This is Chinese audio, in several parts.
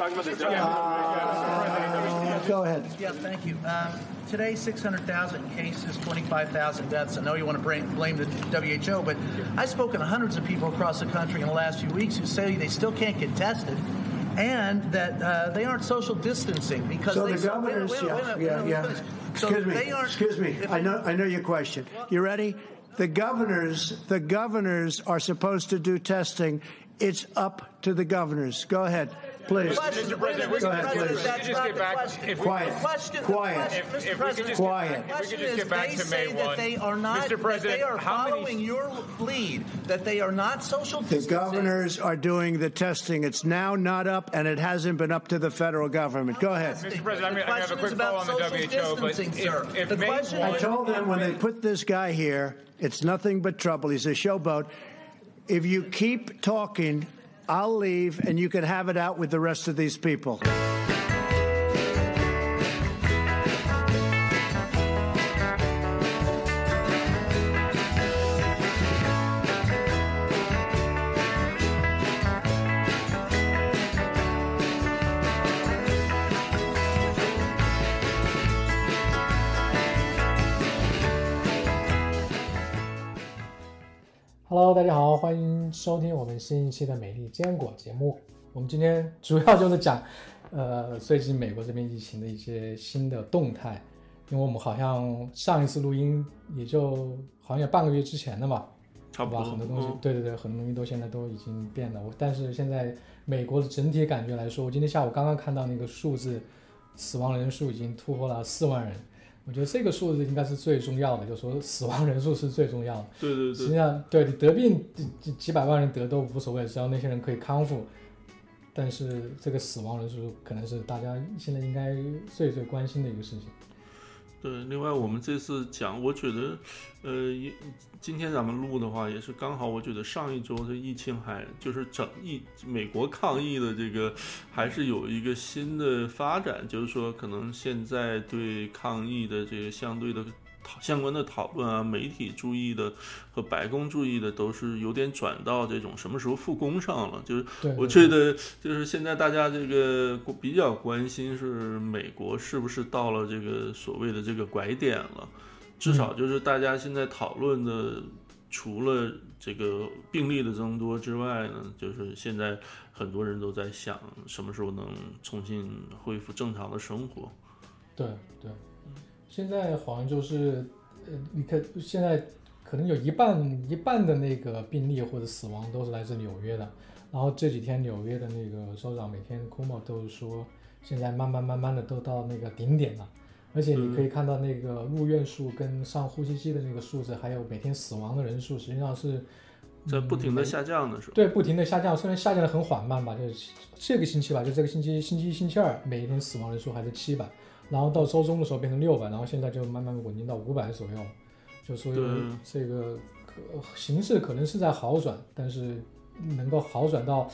Uh, go ahead. Yeah, thank you. Um, today, 600,000 cases, 25,000 deaths. I know you want to blame, blame the WHO, but I've spoken to hundreds of people across the country in the last few weeks who say they still can't get tested. And that uh, they aren't social distancing because So they the governors, wait, wait, wait, yeah, wait, yeah, wait, yeah. finish. So Excuse me, they aren't- excuse me. I know, I know your question. You ready? The governors, the governors are supposed to do testing. It's up to the governors. Go ahead, please. Question, Mr. President, we can- ahead, if we please. could That's just not get the back- question. if we- Quiet. The question, the Quiet. question, If- if we could President, just Quiet. the If we could question just is get back they to say May that 1. they are not, Mr. that President, they are how many- following your lead, that they are not social The distancing. governors are doing the testing. It's now not up, and it hasn't been up to the federal government. Go ahead. Mr. President, I mean, I have a quick is follow on the WHO, but distancing, if- if The May question I told them when they put this guy here, it's nothing but trouble. He's a showboat. If you keep talking, I'll leave and you can have it out with the rest of these people. Hello，大家好，欢迎收听我们新一期的美丽坚果节目。我们今天主要就是讲，呃，最近美国这边疫情的一些新的动态，因为我们好像上一次录音也就好像有半个月之前的嘛，吧？差不多。很多东西，嗯对对对，很多东西都现在都已经变了。我但是现在美国的整体感觉来说，我今天下午刚刚看到那个数字，死亡人数已经突破了四万人。我觉得这个数字应该是最重要的，就是说死亡人数是最重要的。对对实际，上，对你得病几几几百万人得都无所谓，只要那些人可以康复。但是这个死亡人数可能是大家现在应该最最关心的一个事情。对。另外，我们这次讲，我觉得，呃，也今天咱们录的话，也是刚好，我觉得上一周的疫情还就是整疫美国抗疫的这个还是有一个新的发展，就是说，可能现在对抗疫的这个相对的。讨相关的讨论啊，媒体注意的和白宫注意的都是有点转到这种什么时候复工上了，就是对，我觉得就是现在大家这个比较关心是美国是不是到了这个所谓的这个拐点了，至少就是大家现在讨论的，除了这个病例的增多之外呢，就是现在很多人都在想什么时候能重新恢复正常的生活。对对，现在好像就是，呃，你看现在可能有一半一半的那个病例或者死亡都是来自纽约的，然后这几天纽约的那个州长每天 Cuomo 都是说，现在慢慢慢慢的都到那个顶点了，而且你可以看到那个入院数跟上呼吸机的那个数字，还有每天死亡的人数，实际上是在不停的嗯下降的时候，对，不停的下降，虽然下降的很缓慢吧，就是这个星期吧，就这个星期星期一、星期二，每一天死亡人数还是七百，然后到周中的时候变成六百，然后现在就慢慢稳定到五百左右，就所以这个可形势可能是在好转，但是能够好转到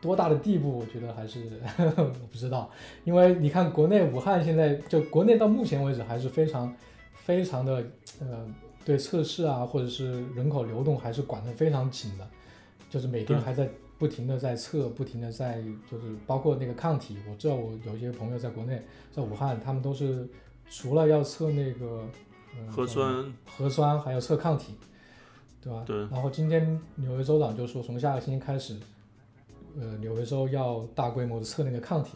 多大的地步，我觉得还是 我不知道，因为你看国内武汉现在就国内到目前为止还是非常非常的呃对测试啊，或者是人口流动还是管得非常紧的，就是每天还在不停的在测，不停的在就是包括那个抗体，我知道我有一些朋友在国内，在武汉，他们都是除了要测那个、呃、核酸核酸，还要测抗体，对吧？对然后今天纽约州长就说，从下个星期开始，呃，纽约州要大规模的测那个抗体。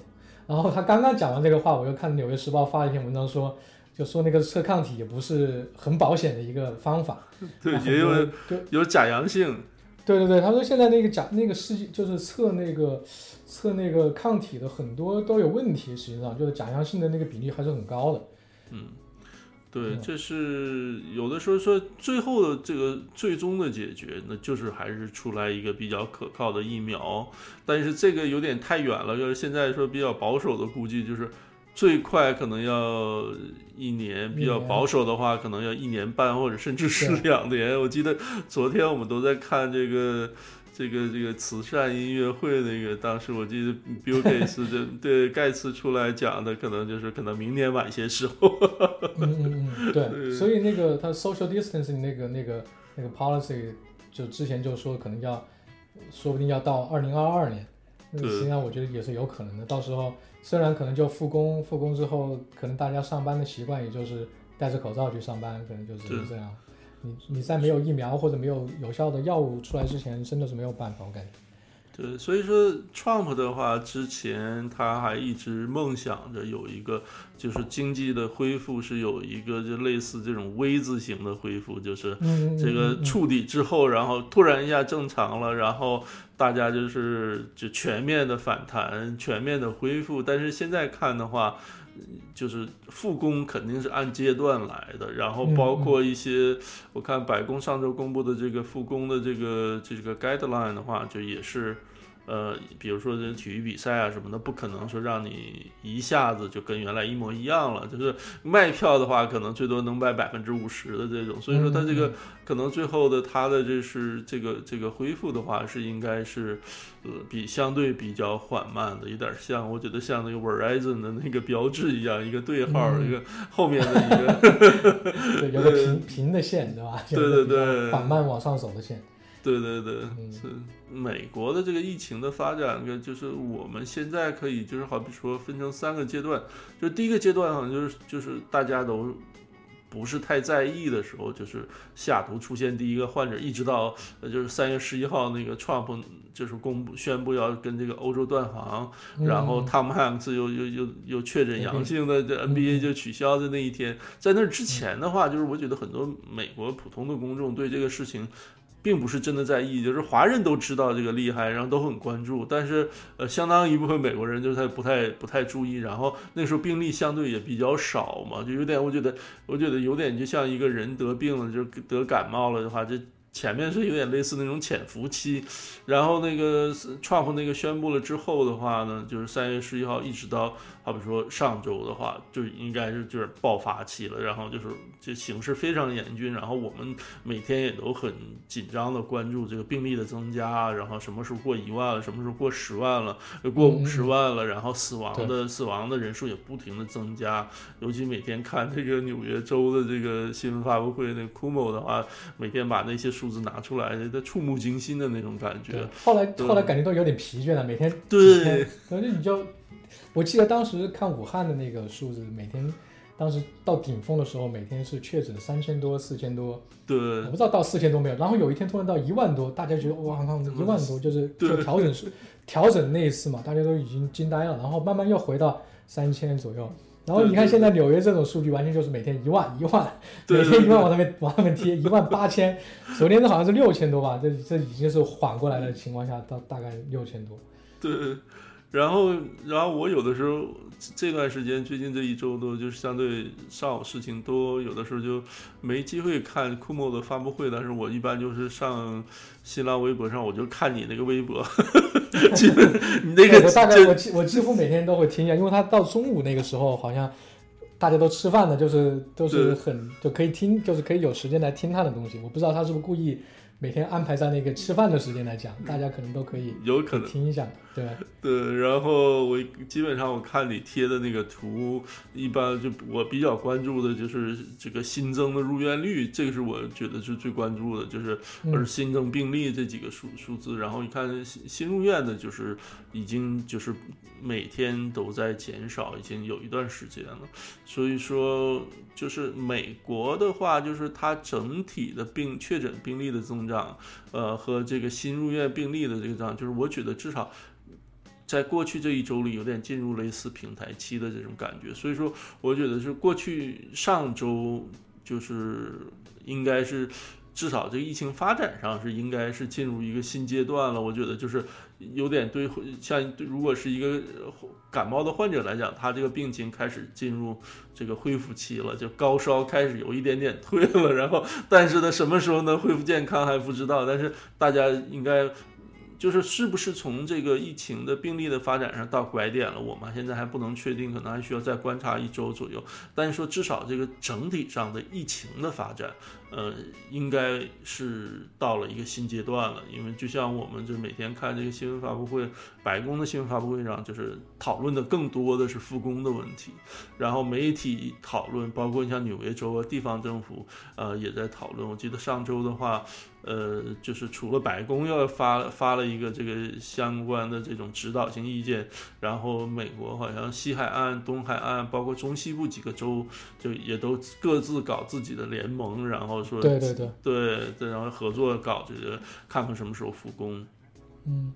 然后他刚刚讲完这个话，我又看《纽约时报》发了一篇文章说，就说那个测抗体也不是很保险的一个方法。对，也有有假阳性，对对对，他说现在那个假那个试剂就是测那个测那个抗体的很多都有问题，实际上就是假阳性的那个比例还是很高的。嗯对，嗯这是有的时候说最后的这个最终的解决，那就是还是出来一个比较可靠的疫苗，但是这个有点太远了，就是现在说比较保守的估计就是。最快可能要一年，比较保守的话，可能要一年半或者甚至是两年。我记得昨天我们都在看这个 这个这个慈善音乐会，那个当时我记得 Bill Gates 的对盖茨出来讲的，可能就是可能明年晚些时候。嗯嗯嗯，对，所以那个他 social distancing 那个那个那个 policy，就之前就说可能要，说不定要到二零二二年，实际上我觉得也是有可能的。到时候虽然可能就复工，复工之后，可能大家上班的习惯也就是戴着口罩去上班，可能就是这样。你你在没有疫苗或者没有有效的药物出来之前，真的是没有办法，我感觉。对，所以说 Trump 的话，之前他还一直梦想着有一个，就是经济的恢复是有一个就类似这种 V 字形的恢复，就是这个触底之后，然后突然一下正常了，然后大家就是就全面的反弹，全面的恢复。但是现在看的话。就是复工肯定是按阶段来的，然后包括一些，我看白宫上周公布的这个复工的这个这个 guideline 的话，就也是。呃，比如说这体育比赛啊什么的，不可能说让你一下子就跟原来一模一样了。就是卖票的话，可能最多能卖百分之五十的这种。所以说，它这个可能最后的它的这是这个这个恢复的话，是应该是呃比相对比较缓慢的，有点像我觉得像那个 Verizon 的那个标志一样，一个对号，一个后面的一个对，有个平平的线，对吧？对对对，缓慢往上走的线。对对对，是美国的这个疫情的发展，就是我们现在可以就是好比说分成三个阶段，就第一个阶段好像就是就是大家都不是太在意的时候，就是西雅图出现第一个患者，一直到呃就是三月十一号那个 Trump 就是公布宣布要跟这个欧洲断航，然后 Tom Hanks 又又又又确诊阳性的，这 NBA 就取消的那一天，在那之前的话，就是我觉得很多美国普通的公众对这个事情。并不是真的在意，就是华人都知道这个厉害，然后都很关注，但是呃，相当一部分美国人就是他不太不太注意，然后那时候病例相对也比较少嘛，就有点我觉得我觉得有点就像一个人得病了，就得感冒了的话，这前面是有点类似那种潜伏期，然后那个 Trump 那个宣布了之后的话呢，就是三月十一号一直到。好比说上周的话，就应该是就是爆发期了，然后就是这形势非常严峻，然后我们每天也都很紧张的关注这个病例的增加，然后什么时候过一万了，什么时候过十万了，过五十万了，然后死亡的死亡的人数也不停的增加，尤其每天看这个纽约州的这个新闻发布会，那 Cuomo 的话，每天把那些数字拿出来，他触目惊心的那种感觉。后来后来感觉都有点疲倦了，每天对，反正你就。我记得当时看武汉的那个数字，每天，当时到顶峰的时候，每天是确诊三千多、四千多。对。我不知道到四千多没有，然后有一天突然到一万多，大家觉得哇，一万多就是就调整是调整那一次嘛，大家都已经惊呆了，然后慢慢又回到三千左右。然后你看现在纽约这种数据，完全就是每天一万一万，每天一万往上面往上面贴，一万八千，昨天的好像是六千多吧，这这已经是缓过来的情况下到大概六千多。对。然后，然后我有的时候这段时间，最近这一周都就是相对上午事情多，有的时候就没机会看库莫的发布会。但是我一般就是上新浪微博上，我就看你那个微博，你那个我大概我我几乎每天都会听一下，因为他到中午那个时候好像大家都吃饭的，就是都是很就可以听，就是可以有时间来听他的东西。我不知道他是不是故意。每天安排在那个吃饭的时间来讲，大家可能都可以有可能听一下，对 对。然后我基本上我看你贴的那个图，一般就我比较关注的就是这个新增的入院率，这个是我觉得是最关注的，就是而新增病例这几个数数字。然后你看新新入院的，就是已经就是每天都在减少，已经有一段时间了。所以说，就是美国的话，就是它整体的病确诊病例的增长。呃，和这个新入院病例的这个涨，就是我觉得至少在过去这一周里，有点进入类似平台期的这种感觉。所以说，我觉得是过去上周就是应该是至少这个疫情发展上是应该是进入一个新阶段了。我觉得就是有点对像如果是一个感冒的患者来讲，他这个病情开始进入。这个恢复期了，就高烧开始有一点点退了，然后但是呢，什么时候能恢复健康还不知道。但是大家应该就是是不是从这个疫情的病例的发展上到拐点了，我们现在还不能确定，可能还需要再观察一周左右。但是说至少这个整体上的疫情的发展，呃，应该是到了一个新阶段了，因为就像我们就每天看这个新闻发布会，白宫的新闻发布会上，就是讨论的更多的是复工的问题，然后媒体讨论，包括像纽约州啊，地方政府呃也在讨论。我记得上周的话。呃，就是除了白宫要发发了一个这个相关的这种指导性意见，然后美国好像西海岸、东海岸，包括中西部几个州，就也都各自搞自己的联盟，然后说对对对对，然后合作搞这个，看看什么时候复工。嗯，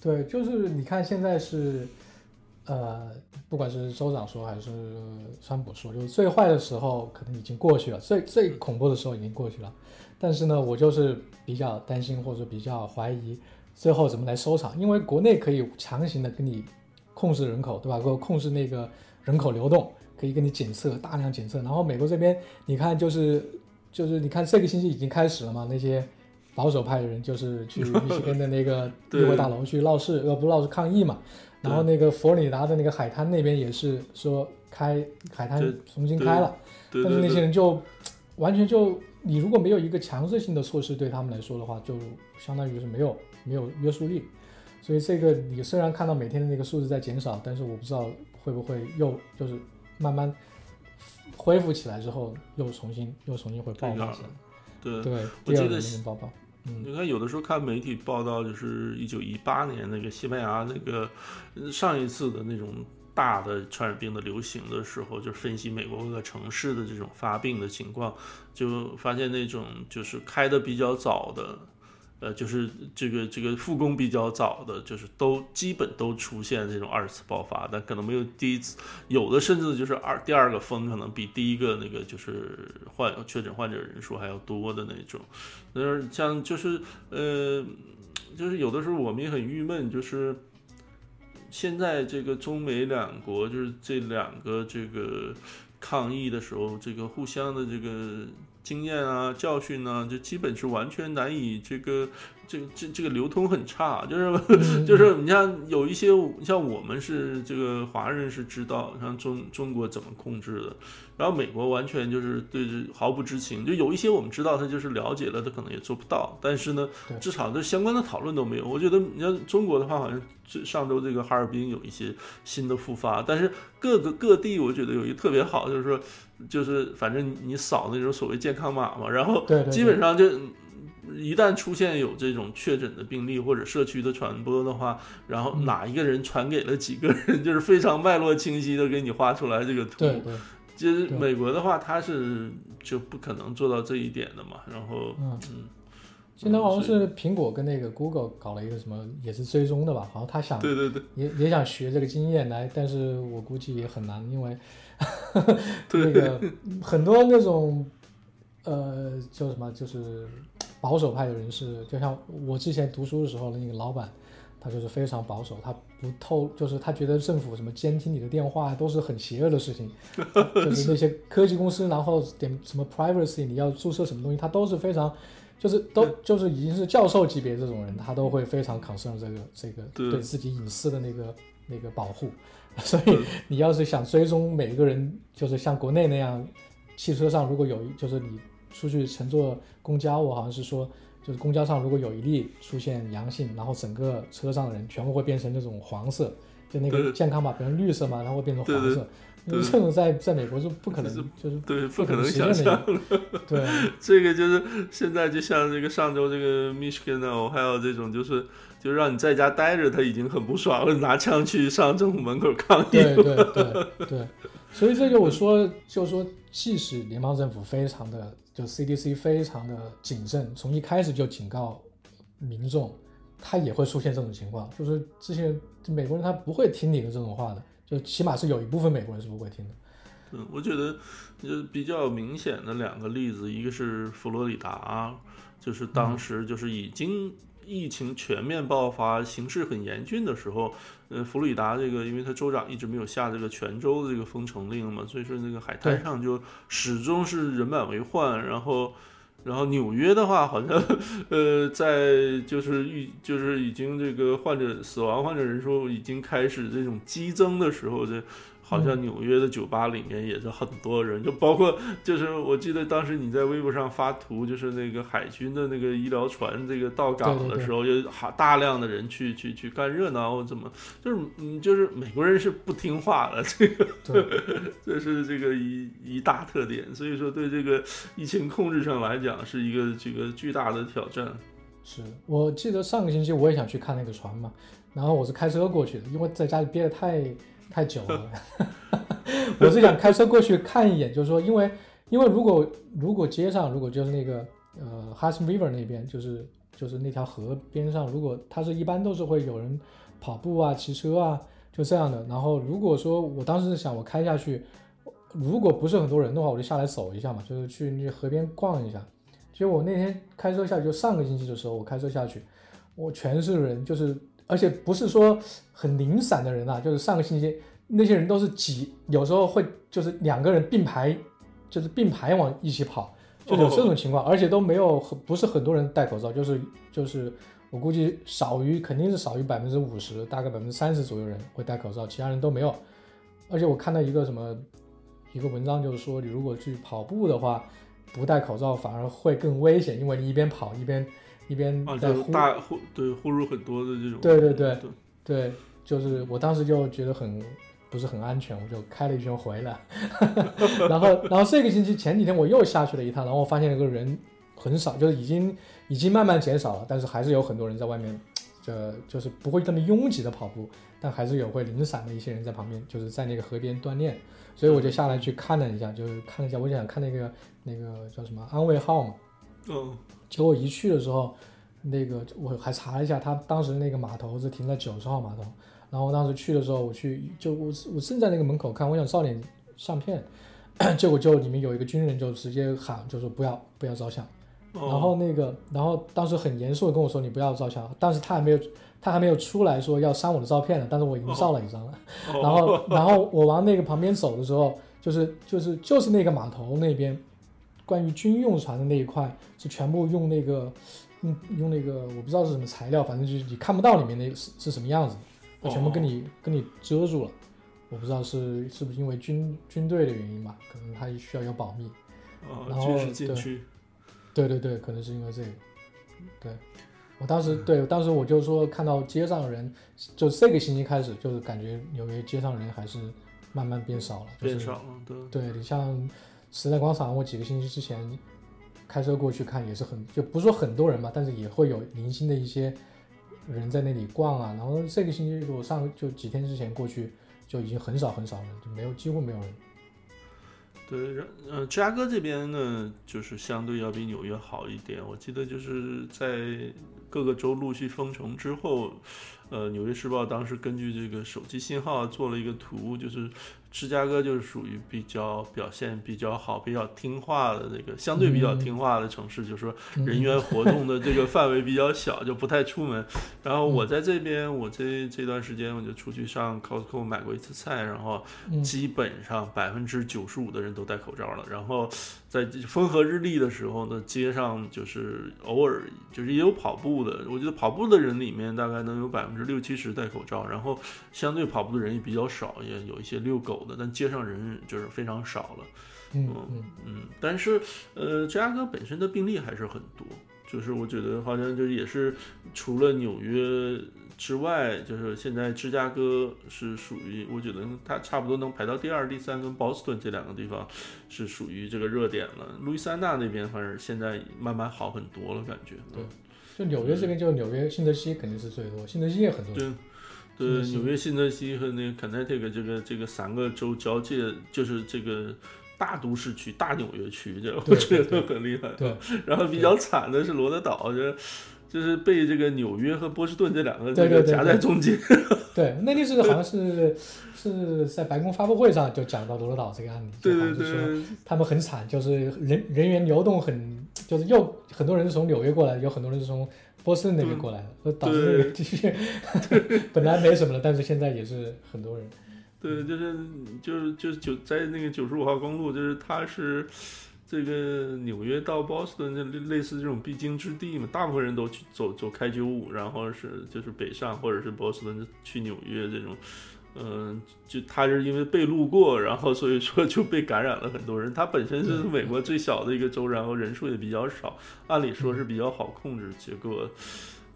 对，就是你看现在是，呃，不管是州长说还是川普说，就是最坏的时候可能已经过去了，最最恐怖的时候已经过去了。但是呢，我就是比较担心或者比较怀疑，最后怎么来收场？因为国内可以强行的给你控制人口，对吧？给我控制那个人口流动，可以给你检测，大量检测。然后美国这边，你看就是就是你看这个星期已经开始了嘛？那些保守派的人就是去密西根的那个 议会大楼去闹事，呃，不闹事抗议嘛。然后那个佛罗里达的那个海滩那边也是说开海滩重新开了，但是那些人就完全就。你如果没有一个强制性的措施，对他们来说的话，就相当于是没有没有约束力。所以这个你虽然看到每天的那个数字在减少，但是我不知道会不会又就是慢慢恢复起来之后，又重新又重新会爆发起来。对对，我记得爆发。嗯，你看有的时候看媒体报道，就是一九一八年那个西班牙那个上一次的那种。大的传染病的流行的时候，就分析美国各个城市的这种发病的情况，就发现那种就是开的比较早的，呃，就是这个这个复工比较早的，就是都基本都出现这种二次爆发，但可能没有第一次，有的甚至就是二第二个峰可能比第一个那个就是患确诊患者人数还要多的那种。那像就是呃，就是有的时候我们也很郁闷，就是。现在这个中美两国就是这两个这个抗议的时候，这个互相的这个经验啊、教训呢，就基本是完全难以这个。这这这个流通很差，就是 就是你像有一些像我们是这个华人是知道像中中国怎么控制的，然后美国完全就是对这毫不知情，就有一些我们知道他就是了解了，他可能也做不到，但是呢，至少这相关的讨论都没有。我觉得你像中国的话，好像上周这个哈尔滨有一些新的复发，但是各个各地我觉得有一个特别好，就是说就是反正你扫那种所谓健康码嘛，然后基本上就。一旦出现有这种确诊的病例或者社区的传播的话，然后哪一个人传给了几个人，就是非常脉络清晰的给你画出来这个图。对对。其实美国的话，它是就不可能做到这一点的嘛。然后，嗯，现在好像是苹果跟那个 Google 搞了一个什么，也是追踪的吧？好像他想，对对对，也也想学这个经验来，但是我估计也很难，因为 那个很多那种呃叫什么就是。保守派的人士，就像我之前读书的时候的那个老板，他就是非常保守，他不透，就是他觉得政府什么监听你的电话都是很邪恶的事情，就是那些科技公司，然后点什么 privacy，你要注册什么东西，他都是非常，就是都就是已经是教授级别这种人，他都会非常 concern 这个这个对自己隐私的那个那个保护，所以你要是想追踪每一个人，就是像国内那样，汽车上如果有就是你。出去乘坐公交，我好像是说，就是公交上如果有一例出现阳性，然后整个车上的人全部会变成那种黄色，就那个健康码变成绿色嘛，然后会变成黄色。因为这种在在美国是不可能，就是对不可能想象的。对，这个就是现在就像这个上周这个 Michigan 还有这种就是。就让你在家待着，他已经很不爽了，拿枪去上政府门口抗议。对对对对，所以这个我说，就是说，即使联邦政府非常的，就 CDC 非常的谨慎，从一开始就警告民众，他也会出现这种情况，就是这些美国人他不会听你的这种话的，就起码是有一部分美国人是不会听的。嗯，我觉得就比较明显的两个例子，一个是佛罗里达，就是当时就是已经。疫情全面爆发、形势很严峻的时候，呃，佛罗里达这个，因为它州长一直没有下这个全州的这个封城令嘛，所以说那个海滩上就始终是人满为患。然后，然后纽约的话，好像呃，在就是预就是已经这个患者死亡患者人数已经开始这种激增的时候，这好像纽约的酒吧里面也是很多人，就包括就是我记得当时你在微博上发图，就是那个海军的那个医疗船这个到港的时候，有好大量的人去去去干热闹，怎么就是嗯就是美国人是不听话的，这个 这是这个一一大特点，所以说对这个疫情控制上来讲是一个这个巨大的挑战。是我记得上个星期我也想去看那个船嘛，然后我是开车过去的，因为在家里憋得太。太久了，我是想开车过去看一眼，就是说，因为因为如果如果街上如果就是那个呃 Hudson River 那边，就是就是那条河边上，如果它是一般都是会有人跑步啊、骑车啊，就这样的。然后如果说我当时是想我开下去，如果不是很多人的话，我就下来走一下嘛，就是去那河边逛一下。结果我那天开车下去，就上个星期的时候，我开车下去，我全是人，就是。而且不是说很零散的人啊，就是上个星期那些人都是挤，有时候会就是两个人并排，就是并排往一起跑，就有这种情况，而且都没有很不是很多人戴口罩，就是就是我估计少于肯定是少于百分之五十，大概百分之三十左右人会戴口罩，其他人都没有。而且我看到一个什么一个文章，就是说你如果去跑步的话，不戴口罩反而会更危险，因为你一边跑一边。一边在呼大呼对呼入很多的这种。对对对对，就是我当时就觉得很不是很安全，我就开了一圈回来，然后然后这个星期前几天我又下去了一趟，然后我发现那个人很少，就是已经已经慢慢减少了，但是还是有很多人在外面，这就是不会这么拥挤的跑步，但还是有会零散的一些人在旁边，就是在那个河边锻炼，所以我就下来去看了一下，就是看了一下，我想看那个那个叫什么安慰号嘛，嗯。结果一去的时候，那个我还查了一下，他当时那个码头是停在九十号码头。然后当时去的时候，我去就我我正在那个门口看，我想照点相片，结果就里面有一个军人就直接喊，就说不要不要照相。然后那个然后当时很严肃的跟我说你不要照相，但是他还没有他还没有出来说要删我的照片呢，但是我已经照了一张了。然后 然后我往那个旁边走的时候，就是就是就是那个码头那边。关于军用船的那一块是全部用那个，用用那个我不知道是什么材料，反正就是你看不到里面那是是什么样子，它全部跟你跟你遮住了。我不知道是是不是因为军军队的原因吧，可能它需要有保密。然后对对对对，可能是因为这个。对我当时对当时我就说看到街上的人，就这个星期开始就是感觉纽约街上人还是慢慢变少了，变少了。对对你像。时代广场，我几个星期之前开车过去看，也是很就不说很多人嘛，但是也会有零星的一些人在那里逛啊。然后这个星期我上就几天之前过去，就已经很少很少人，就没有几乎没有人。对，呃，芝加哥这边呢，就是相对要比纽约好一点。我记得就是在各个州陆续封城之后，呃，《纽约时报》当时根据这个手机信号做了一个图，就是。芝加哥就是属于比较表现比较好、比较听话的那个相对比较听话的城市，就是说人员活动的这个范围比较小，就不太出门。然后我在这边，我这这段时间我就出去上 Costco 买过一次菜，然后基本上百分之九十五的人都戴口罩了。然后在风和日丽的时候呢，街上就是偶尔就是也有跑步的，我觉得跑步的人里面大概能有百分之六七十戴口罩，然后相对跑步的人也比较少，也有一些遛狗的。但街上人就是非常少了，嗯嗯，但是呃，芝加哥本身的病例还是很多，就是我觉得好像就是也是除了纽约之外，就是现在芝加哥是属于，我觉得它差不多能排到第二、第三，跟波士顿这两个地方是属于这个热点了。路易斯安那那边反正现在慢慢好很多了，感觉。对，就纽约这边，就纽约新泽西肯定是最多，新泽西也很多。对。对，纽约、新泽西和那个 Connecticut 这个这个三个州交界，就是这个大都市区、大纽约区，这我觉得很厉害。对，然后比较惨的是罗德岛，就就是被这个纽约和波士顿这两个这个夹在中间。对，那天是好像是是在白宫发布会上就讲到罗德岛这个案例，对对对，他们很惨，就是人人员流动很，就是又很多人是从纽约过来，有很多人是从。波士顿那边过来的，导致那个 本来没什么的，但是现在也是很多人。对，就是就是就是九在那个九十五号公路，就是它是这个纽约到波士顿这类似这种必经之地嘛，大部分人都去走走开九五，然后是就是北上或者是波士顿去纽约这种。嗯，就他是因为被路过，然后所以说就被感染了很多人。他本身是美国最小的一个州，然后人数也比较少，按理说是比较好控制。结果，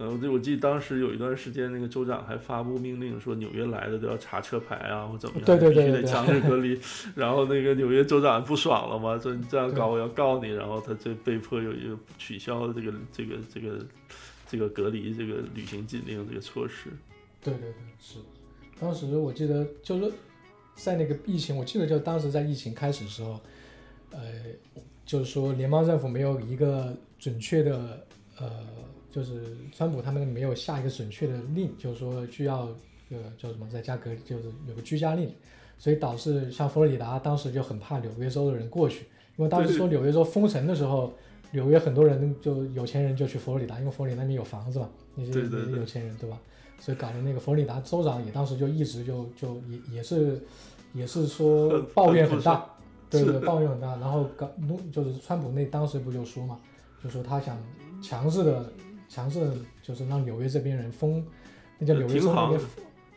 呃，我我记得当时有一段时间，那个州长还发布命令说，纽约来的都要查车牌啊，或怎么样，对对对必须得强制隔离。然后那个纽约州长不爽了嘛，说你这样搞我要告你，然后他就被迫有一个取消这个这个这个这个隔离这个旅行禁令这个措施。对对对，是。当时我记得就是在那个疫情，我记得就当时在疫情开始的时候，呃，就是说联邦政府没有一个准确的，呃，就是川普他们没有下一个准确的令，就是说需要呃叫什么在家隔，就是有个居家令，所以导致像佛罗里达当时就很怕纽约州的人过去，因为当时说纽约州封城的时候，纽约很多人就有钱人就去佛罗里达，因为佛罗里达那边有房子嘛，那些有钱人对吧？所以搞得那个佛罗里达州长也当时就一直就就也也是也是说抱怨很大，对对，抱怨很大。然后搞弄就是川普那当时不就说嘛，就说他想强制的强制就是让纽约这边人封，那叫纽约州那边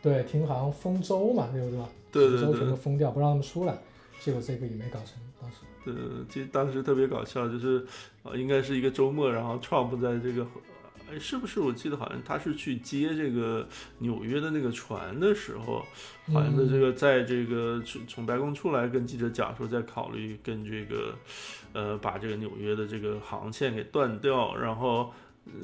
对停航封州嘛，对不对？对对对，州全都封掉，不让他们出来。结果这个也没搞成，当时。对，其实当时特别搞笑，就是呃应该是一个周末，然后 Trump 在这个。哎，是不是我记得好像他是去接这个纽约的那个船的时候，好像的这个在这个从从白宫出来跟记者讲说，在考虑跟这个，呃，把这个纽约的这个航线给断掉，然后。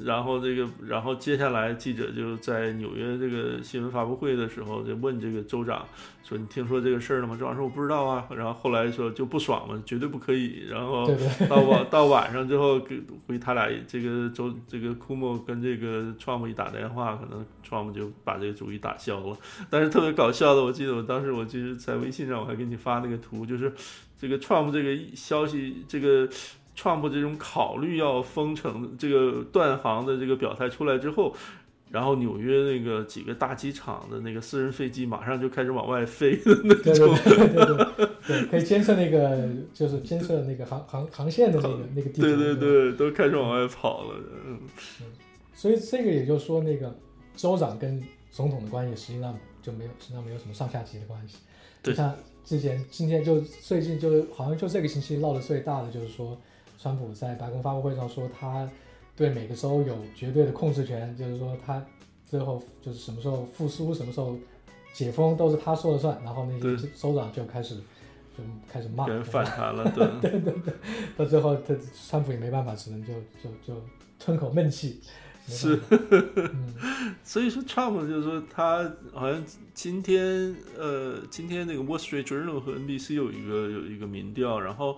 然后这个，然后接下来记者就在纽约这个新闻发布会的时候就问这个州长说：“你听说这个事儿了吗？”州长说：“我不知道啊。”然后后来说就不爽嘛，绝对不可以。然后到晚到晚上之后，给回他俩这个州这个库莫跟这个 Trump 一打电话，可能 Trump 就把这个主意打消了。但是特别搞笑的，我记得我当时我就是在微信上我还给你发那个图，就是这个 Trump 这个消息这个。Trump 这种考虑要封城、这个断航的这个表态出来之后，然后纽约那个几个大机场的那个私人飞机马上就开始往外飞的那种，对对对对，可以监测那个就是监测那个航航航线的那个那个地图，对对对，都开始往外跑了。嗯，所以这个也就是说，那个州长跟总统的关系实际上就没有，实际上没有什么上下级的关系。就像之前今天就最近就好像就这个星期闹得最大的就是说。川普在白宫发布会上说，他对每个州有绝对的控制权，就是说他最后就是什么时候复苏、什么时候解封都是他说了算。然后那些州长就开始就开始骂，反 弹了，对对 对对。到最后，他川普也没办法，只能就就就吞口闷气。是，所以说 Trump 就是说他好像今天呃，今天那个 Wall Street Journal 和 NBC 有一个有一个民调，然后。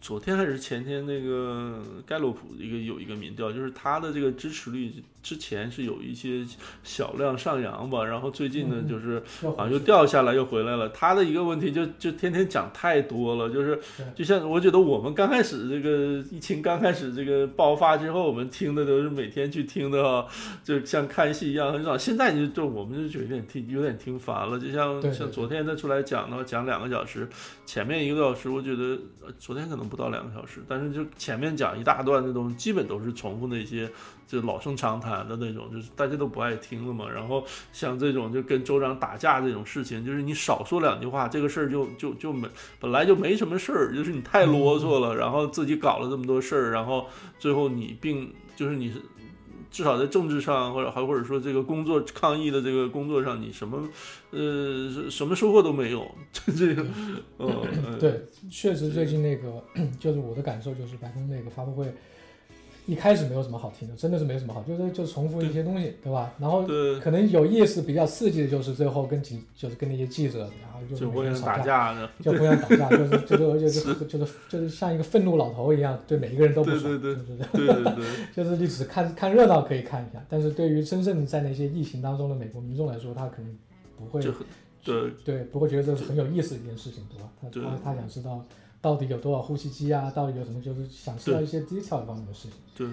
昨天还是前天，那个盖洛普一个有一个民调，就是他的这个支持率之前是有一些小量上扬吧，然后最近呢就是好像又掉下来又回来了。他的一个问题就就天天讲太多了，就是就像我觉得我们刚开始这个疫情刚开始这个爆发之后，我们听的都是每天去听的哈，就像看戏一样很少。现在就就我们就觉得有点听有点听烦了，就像像昨天他出来讲的话，讲两个小时，前面一个多小时，我觉得昨天可能。不到两个小时，但是就前面讲一大段那种，基本都是重复那些就老生常谈的那种，就是大家都不爱听了嘛。然后像这种就跟州长打架这种事情，就是你少说两句话，这个事儿就就就没本来就没什么事儿，就是你太啰嗦了，然后自己搞了这么多事儿，然后最后你并就是你。至少在政治上，或者还或者说这个工作抗议的这个工作上，你什么，呃，什么收获都没有，这个，嗯，对，确实最近那个，就是我的感受就是白宫那个发布会。一开始没有什么好听的，真的是没什么好，就是就重复一些东西，对吧？然后可能有意思、比较刺激的就是最后跟记，就是跟那些记者，然后就互相打架就互相打架，就是就是就是就是就是像一个愤怒老头一样，对每一个人都不爽，对对对对对对，就是你只看看热闹可以看一下，但是对于真正在那些疫情当中的美国民众来说，他可能不会，对对，不会觉得这是很有意思的一件事情，对吧？他他他想知道。到底有多少呼吸机啊？到底有什么？就是想知道一些 detail 方面的事情。对，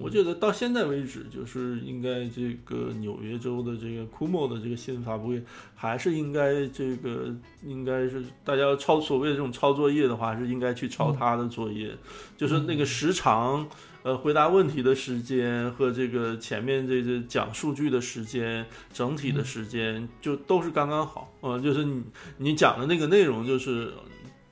我觉得到现在为止，就是应该这个纽约州的这个 c u m o 的这个新闻发布会，还是应该这个应该是大家抄所谓的这种抄作业的话，是应该去抄他的作业，就是那个时长。呃回答问题的时间和这个前面这个讲数据的时间，整体的时间就都是刚刚好。嗯，就是你你讲的那个内容，就是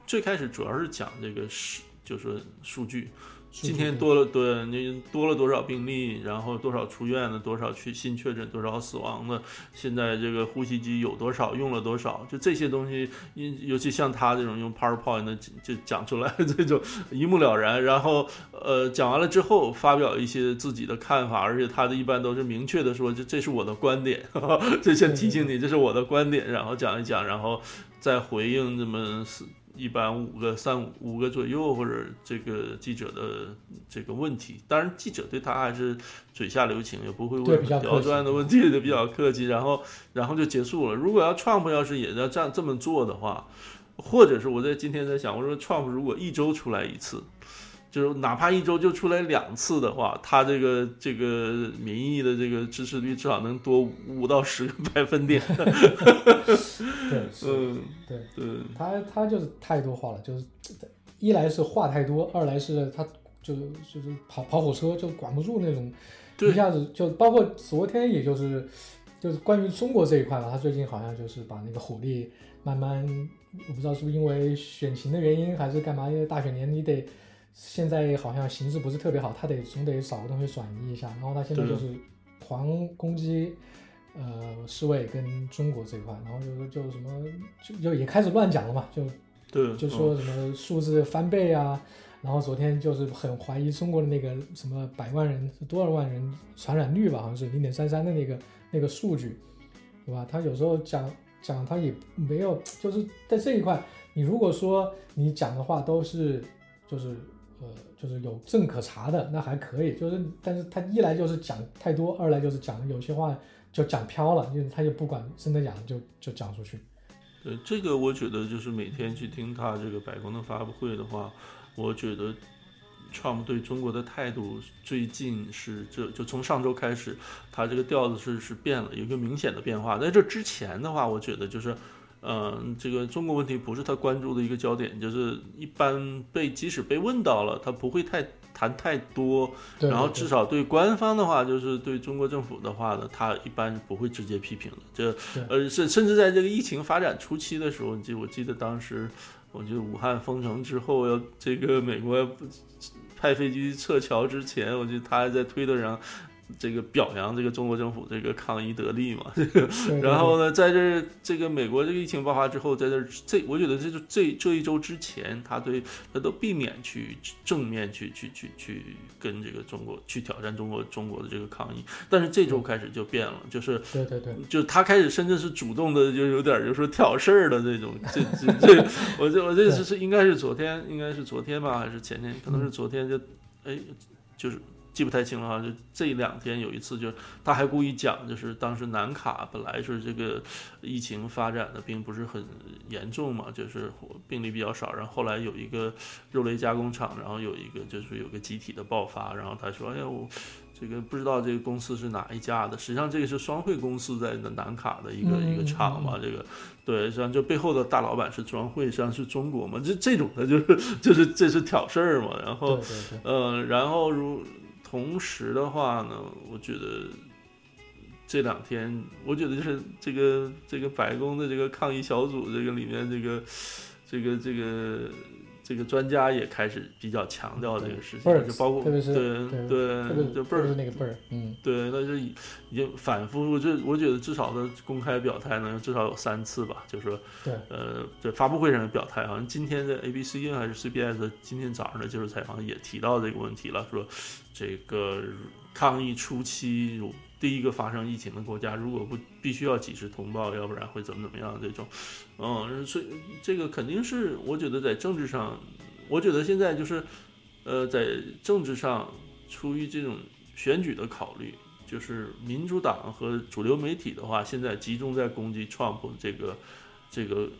最开始主要是讲这个是就是数据。今天多了对，你多了多少病例，然后多少出院的，多少去新确诊，多少死亡的，现在这个呼吸机有多少，用了多少，就这些东西，尤其像他这种用 PowerPoint 的就讲出来，这种一目了然。然后呃，讲完了之后发表一些自己的看法，而且他的一般都是明确的说，这这是我的观点，这先提醒你，这是我的观点，然后讲一讲，然后再回应这么一般五个三五个左右，或者这个记者的这个问题，当然记者对他还是嘴下留情，也不会问刁钻的问题，就 比较客气，然后然后就结束了。如果要 Trump 要是也要这样这么做的话，或者是我在今天在想，我说 Trump 如果一周出来一次。就是哪怕一周就出来两次的话，他这个这个民意的这个支持率至少能多五到十个百分点。对，嗯，对，对，他他就是太多话了，就是一来是话太多，二来是他就是就是跑跑火车就管不住那种，一下子就包括昨天也就是就是关于中国这一块吧，他最近好像就是把那个火力慢慢，我不知道是不是因为选情的原因还是干嘛，因为大选年你得。现在好像形势不是特别好，他得总得找个东西转移一下。然后他现在就是狂攻击，呃，世卫跟中国这一块，然后就就什么就就也开始乱讲了嘛，就对，就说什么数字翻倍啊。然后昨天就是很怀疑中国的那个什么百万人多少万人传染率吧，好像是零点三三的那个那个数据，对吧？他有时候讲讲他也没有，就是在这一块，你如果说你讲的话都是就是。呃，就是有证可查的，那还可以。就是，但是他一来就是讲太多，二来就是讲有些话就讲飘了，就是他就不管真的假的就就讲出去。对，这个我觉得就是每天去听他这个白宫的发布会的话，我觉得 Trump 对中国的态度最近是这就从上周开始，他这个调子是是变了，有一个明显的变化。在这之前的话，我觉得就是。嗯，这个中国问题不是他关注的一个焦点，就是一般被即使被问到了，他不会太谈太多。然后至少对官方的话，就是对中国政府的话呢，他一般不会直接批评的。这呃，甚甚至在这个疫情发展初期的时候，就我记得当时，我觉得武汉封城之后，要这个美国派飞机撤侨之前，我觉得他还在推特上。这个表扬这个中国政府这个抗疫得力嘛，这个，然后呢，在这这个美国这个疫情爆发之后，在这这，我觉得这就这这一周之前，他对他都避免去正面去去去去跟这个中国去挑战中国中国的这个抗疫，但是这周开始就变了，就是对对对，就他开始甚至是主动的，就有点就说挑事儿的这种，这这这，我这我这是是应该是昨天，应该是昨天吧，还是前天？可能是昨天就，哎，就是。记不太清了哈，就这两天有一次，就他还故意讲，就是当时南卡本来是这个疫情发展的并不是很严重嘛，就是病例比较少，然后后来有一个肉类加工厂，然后有一个就是有个集体的爆发，然后他说，哎呀，我这个不知道这个公司是哪一家的，实际上这个是双汇公司在南卡的一个一个厂嘛，这个对，实际上就背后的大老板是双汇，实际上是中国嘛，这这种的就是就是这是挑事儿嘛，然后嗯，然后如。同时的话呢，我觉得这两天，我觉得就是这个这个白宫的这个抗议小组，这个里面这个这个这个。这个专家也开始比较强调这个事情，就包括对对对，就倍儿那个倍儿，嗯，对，那就已经反复，我就我觉得至少的公开表态呢，至少有三次吧，就是说，对，呃，在发布会上的表态，好像今天的 A B C 还是 C B S 今天早上的接受采访也提到这个问题了，说这个抗疫初期。第一个发生疫情的国家，如果不必须要及时通报，要不然会怎么怎么样？这种，嗯，所以这个肯定是，我觉得在政治上，我觉得现在就是，呃，在政治上出于这种选举的考虑，就是民主党和主流媒体的话，现在集中在攻击 Trump 这个这个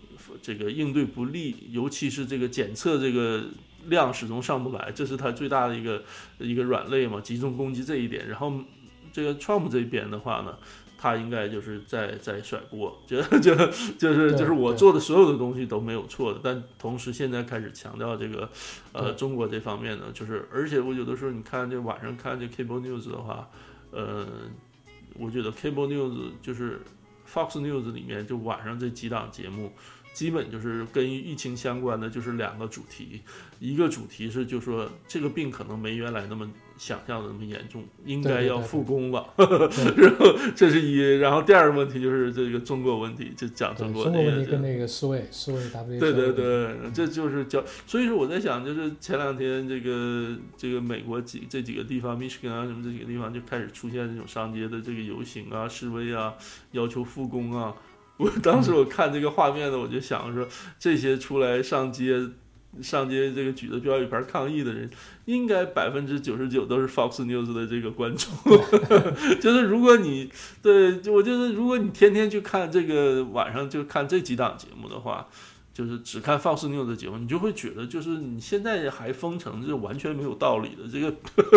这个应对不利，尤其是这个检测这个量始终上不来，这是他最大的一个一个软肋嘛，集中攻击这一点，然后。这个 Trump 这边的话呢，他应该就是在在甩锅，就就就是就是我做的所有的东西都没有错的，但同时现在开始强调这个呃中国这方面呢，就是而且我有的时候你看这晚上看这 cable news 的话，呃，我觉得 cable news 就是 Fox News 里面就晚上这几档节目。基本就是跟疫情相关的，就是两个主题，一个主题是就说这个病可能没原来那么想象的那么严重，应该要复工了。对 然后这是一，然后第二个问题就是这个中国问题，就讲中国中国那个问题跟那个世卫世卫 WHO 对对对，这就是叫，所以说我在想，就是前两天这个这个美国几这几个地方，Michigan 啊什么这几个地方就开始出现这种上街的这个游行啊、示威啊，要求复工啊。我当时我看这个画面呢，我就想说，这些出来上街上街这个举着标语牌抗议的人，应该百分之九十九都是 Fox News 的这个观众。就是如果你对，我就是如果你天天去看这个晚上就看这几档节目的话，就是只看 Fox News 的节目，你就会觉得就是你现在还封城，这完全没有道理的。这个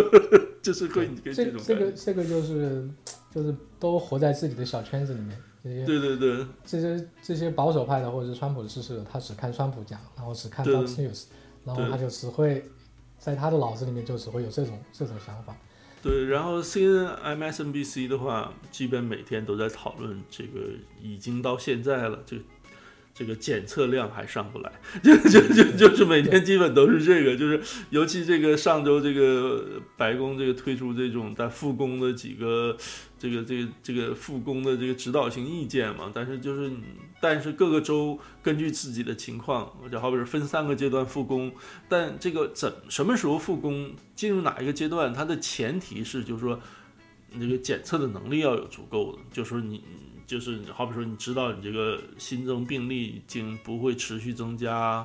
就是会你跟这种感觉。这个这个就是就是都活在自己的小圈子里面，这些对对对。这些这些保守派的或者是川普的支持者，他只看川普讲，然后只看对 Fox News，然后他就只会在他的脑子里面就只会有这种这种想法。对，然后 CNN、MSNBC 的话，基本每天都在讨论这个，已经到现在了，这个这个检测量还上不来，就就就就是每天基本都是这个，就是尤其这个上周这个白宫这个推出这种在复工的几个这个这个这个复工的这个指导性意见嘛，但是就是但是各个州根据自己的情况，就好比是分三个阶段复工，但这个怎什么时候复工，进入哪一个阶段，它的前提是就是说那个检测的能力要有足够的，就是说你。就是好比说，你知道你这个新增病例已经不会持续增加，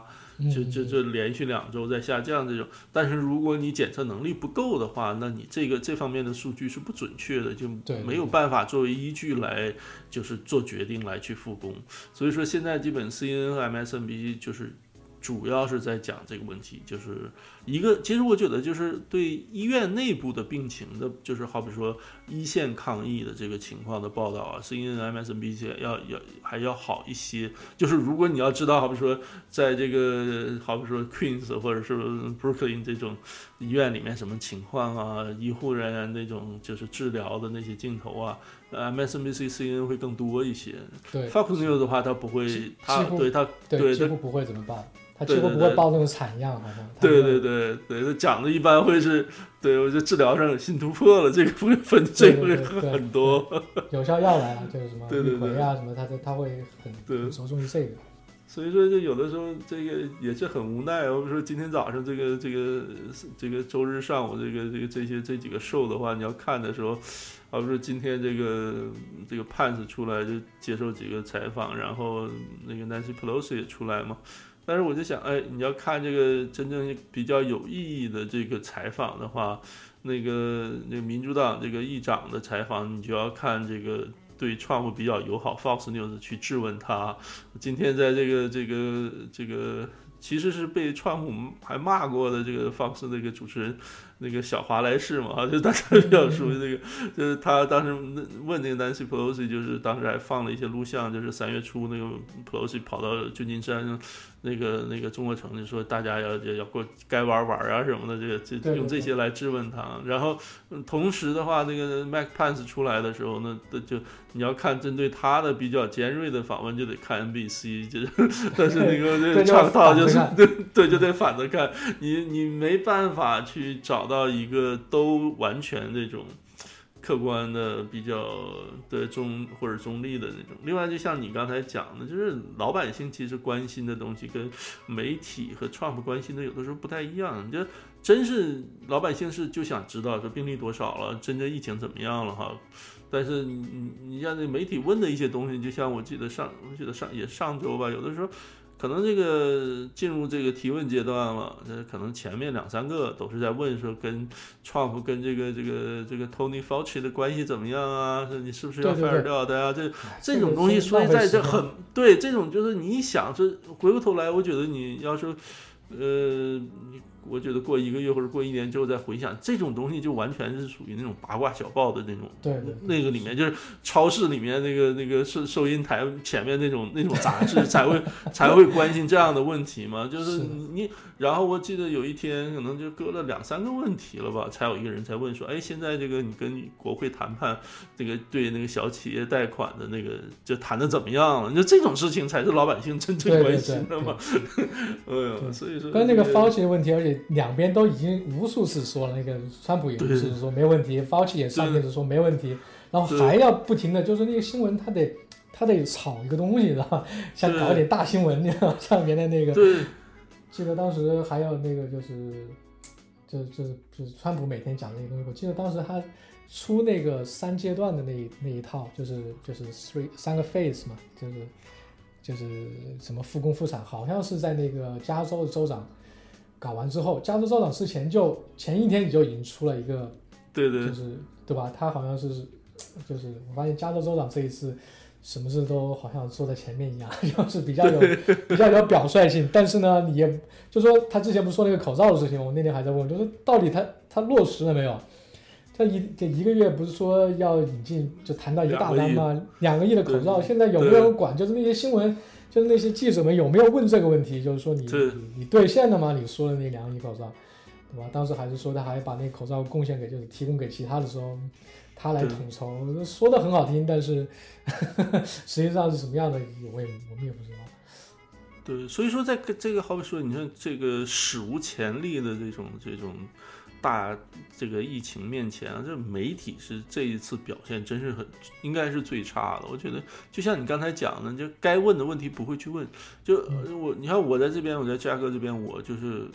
就嗯就就连续两周在下降这种。但是如果你检测能力不够的话，那你这个这方面的数据是不准确的，就没有办法作为依据来就是做决定来去复工。所以说现在基本 CNN 和 MSNBC 就是主要是在讲这个问题，就是一个其实我觉得就是对医院内部的病情的，就是好比说一线抗疫的这个情况的报道啊，CNN、MSNBC 要要还要好一些。就是如果你要知道，好比说在这个好比说 Queens 或者是 Brooklyn 这种医院里面什么情况啊，医护人员那种就是治疗的那些镜头啊，呃，MSNBC、CNN 会更多一些。对 Fox News 的话，它不会几，它对它对，对它几乎不会怎么报，他几乎不会报那种惨样，好像。对对对对，他讲的一般会是，对我觉得治疗上有新突破了，这个会分这个会很多。有效药来了，就是什么对对啊什么，他他他会很对很着重于这个。所以说，就有的时候这个也是很无奈。我说今天早上这个这个这个周日上午这个这个这些这几个 show 的话，你要看的时候，而不是今天这个这个 Pence 出来就接受几个采访，然后那个 Nancy Pelosi 也出来嘛。但是我就想，哎，你要看这个真正比较有意义的这个采访的话，那个那个民主党这个议长的采访，你就要看这个对 Trump 比较友好 Fox News 去质问他。今天在这个这个这个其实是被川普还骂过的这个 Fox 那个主持人。那个小华莱士嘛，就大家比较熟悉那个，就是他当时问那个 Nancy Pelosi，就是当时还放了一些录像，就是三月初那个 Pelosi 跑到旧金山那个那个中国城，就说大家要要要过该玩玩啊什么的，这个这用这些来质问他。然后同时的话，那个 Mac Pence 出来的时候呢，就你要看针对他的比较尖锐的访问，就得看 NBC，就是但是那个就唱套就是对，就得反着看，你你没办法去找到一个都完全这种客观的、比较的中或者中立的那种。另外，就像你刚才讲的，就是老百姓其实关心的东西跟媒体和 Trump 关心的有的时候不太一样。就真是老百姓是就想知道说病例多少了，真正疫情怎么样了哈。但是你你你像这媒体问的一些东西，就像我记得上我记得上也上周吧，有的时候。可能这个进入这个提问阶段了，这可能前面两三个都是在问说跟 Trump 跟这个这个这个 Tony Fauci 的关系怎么样啊？说你是不是要 fire 掉的呀？这哎这种东西，所以在这很对这种就是你一想，是回过头来，我觉得你要是呃，你我觉得过一个月或者过一年之后再回想，这种东西就完全是属于那种八卦小报的那种，对对那个里面就是超市里面那个那个收收银台前面那种那种杂志 才会才会关心这样的问题嘛，就是是你，然后我记得有一天可能就搁了两三个问题了吧，才有一个人才问说，哎，现在这个你跟国会谈判这个对那个小企业贷款的那个就谈的怎么样了？就这种事情才是老百姓真正关心的嘛。所以说跟那个这 Fauci 的问题，而且两边都已经无数次说了，那个川普也无数次说没问题，Fauci 也上面是说没问题，然后还要不停的就是那个新闻，他得他得炒一个东西，知道吧？想搞一点大新闻，你知道吗？像原来那个，对记得当时还有那个就是，就就是就是川普每天讲那个东西，我记得当时他出那个三阶段的那一那一套，就是就是 three 三个 phase 嘛，就是就是什么复工复产，好像是在那个加州的州长搞完之后，加州州长之前就前一天你就已经出了一个对对就是对吧？他好像是，就是我发现加州州长这一次什么事都好像坐在前面一样，就是比较有比较有表率性。但是呢，你也就说他之前不是说那个口罩的事情，我那天还在问，就是到底他他落实了没有？他一这一个月不是说要引进，就谈到一个大单吗？两个亿的口罩，现在有没有人管？就是那些新闻，就是那些记者们有没有问这个问题？就是说你对你你兑现了吗？你说的那两个亿口罩，对吧？当时还是说他还把那口罩贡献给，就是提供给其他的时候，他来统筹，说的很好听，但是 实际上是什么样的，我也我们也不知道。对，所以说在这个好比说，你看这个史无前例的这种这种大这个疫情面前啊，这媒体是这一次表现真是很应该是最差的。我觉得就像你刚才讲的，就该问的问题不会去问。就呃我你看我在这边，我在芝加哥这边，我就是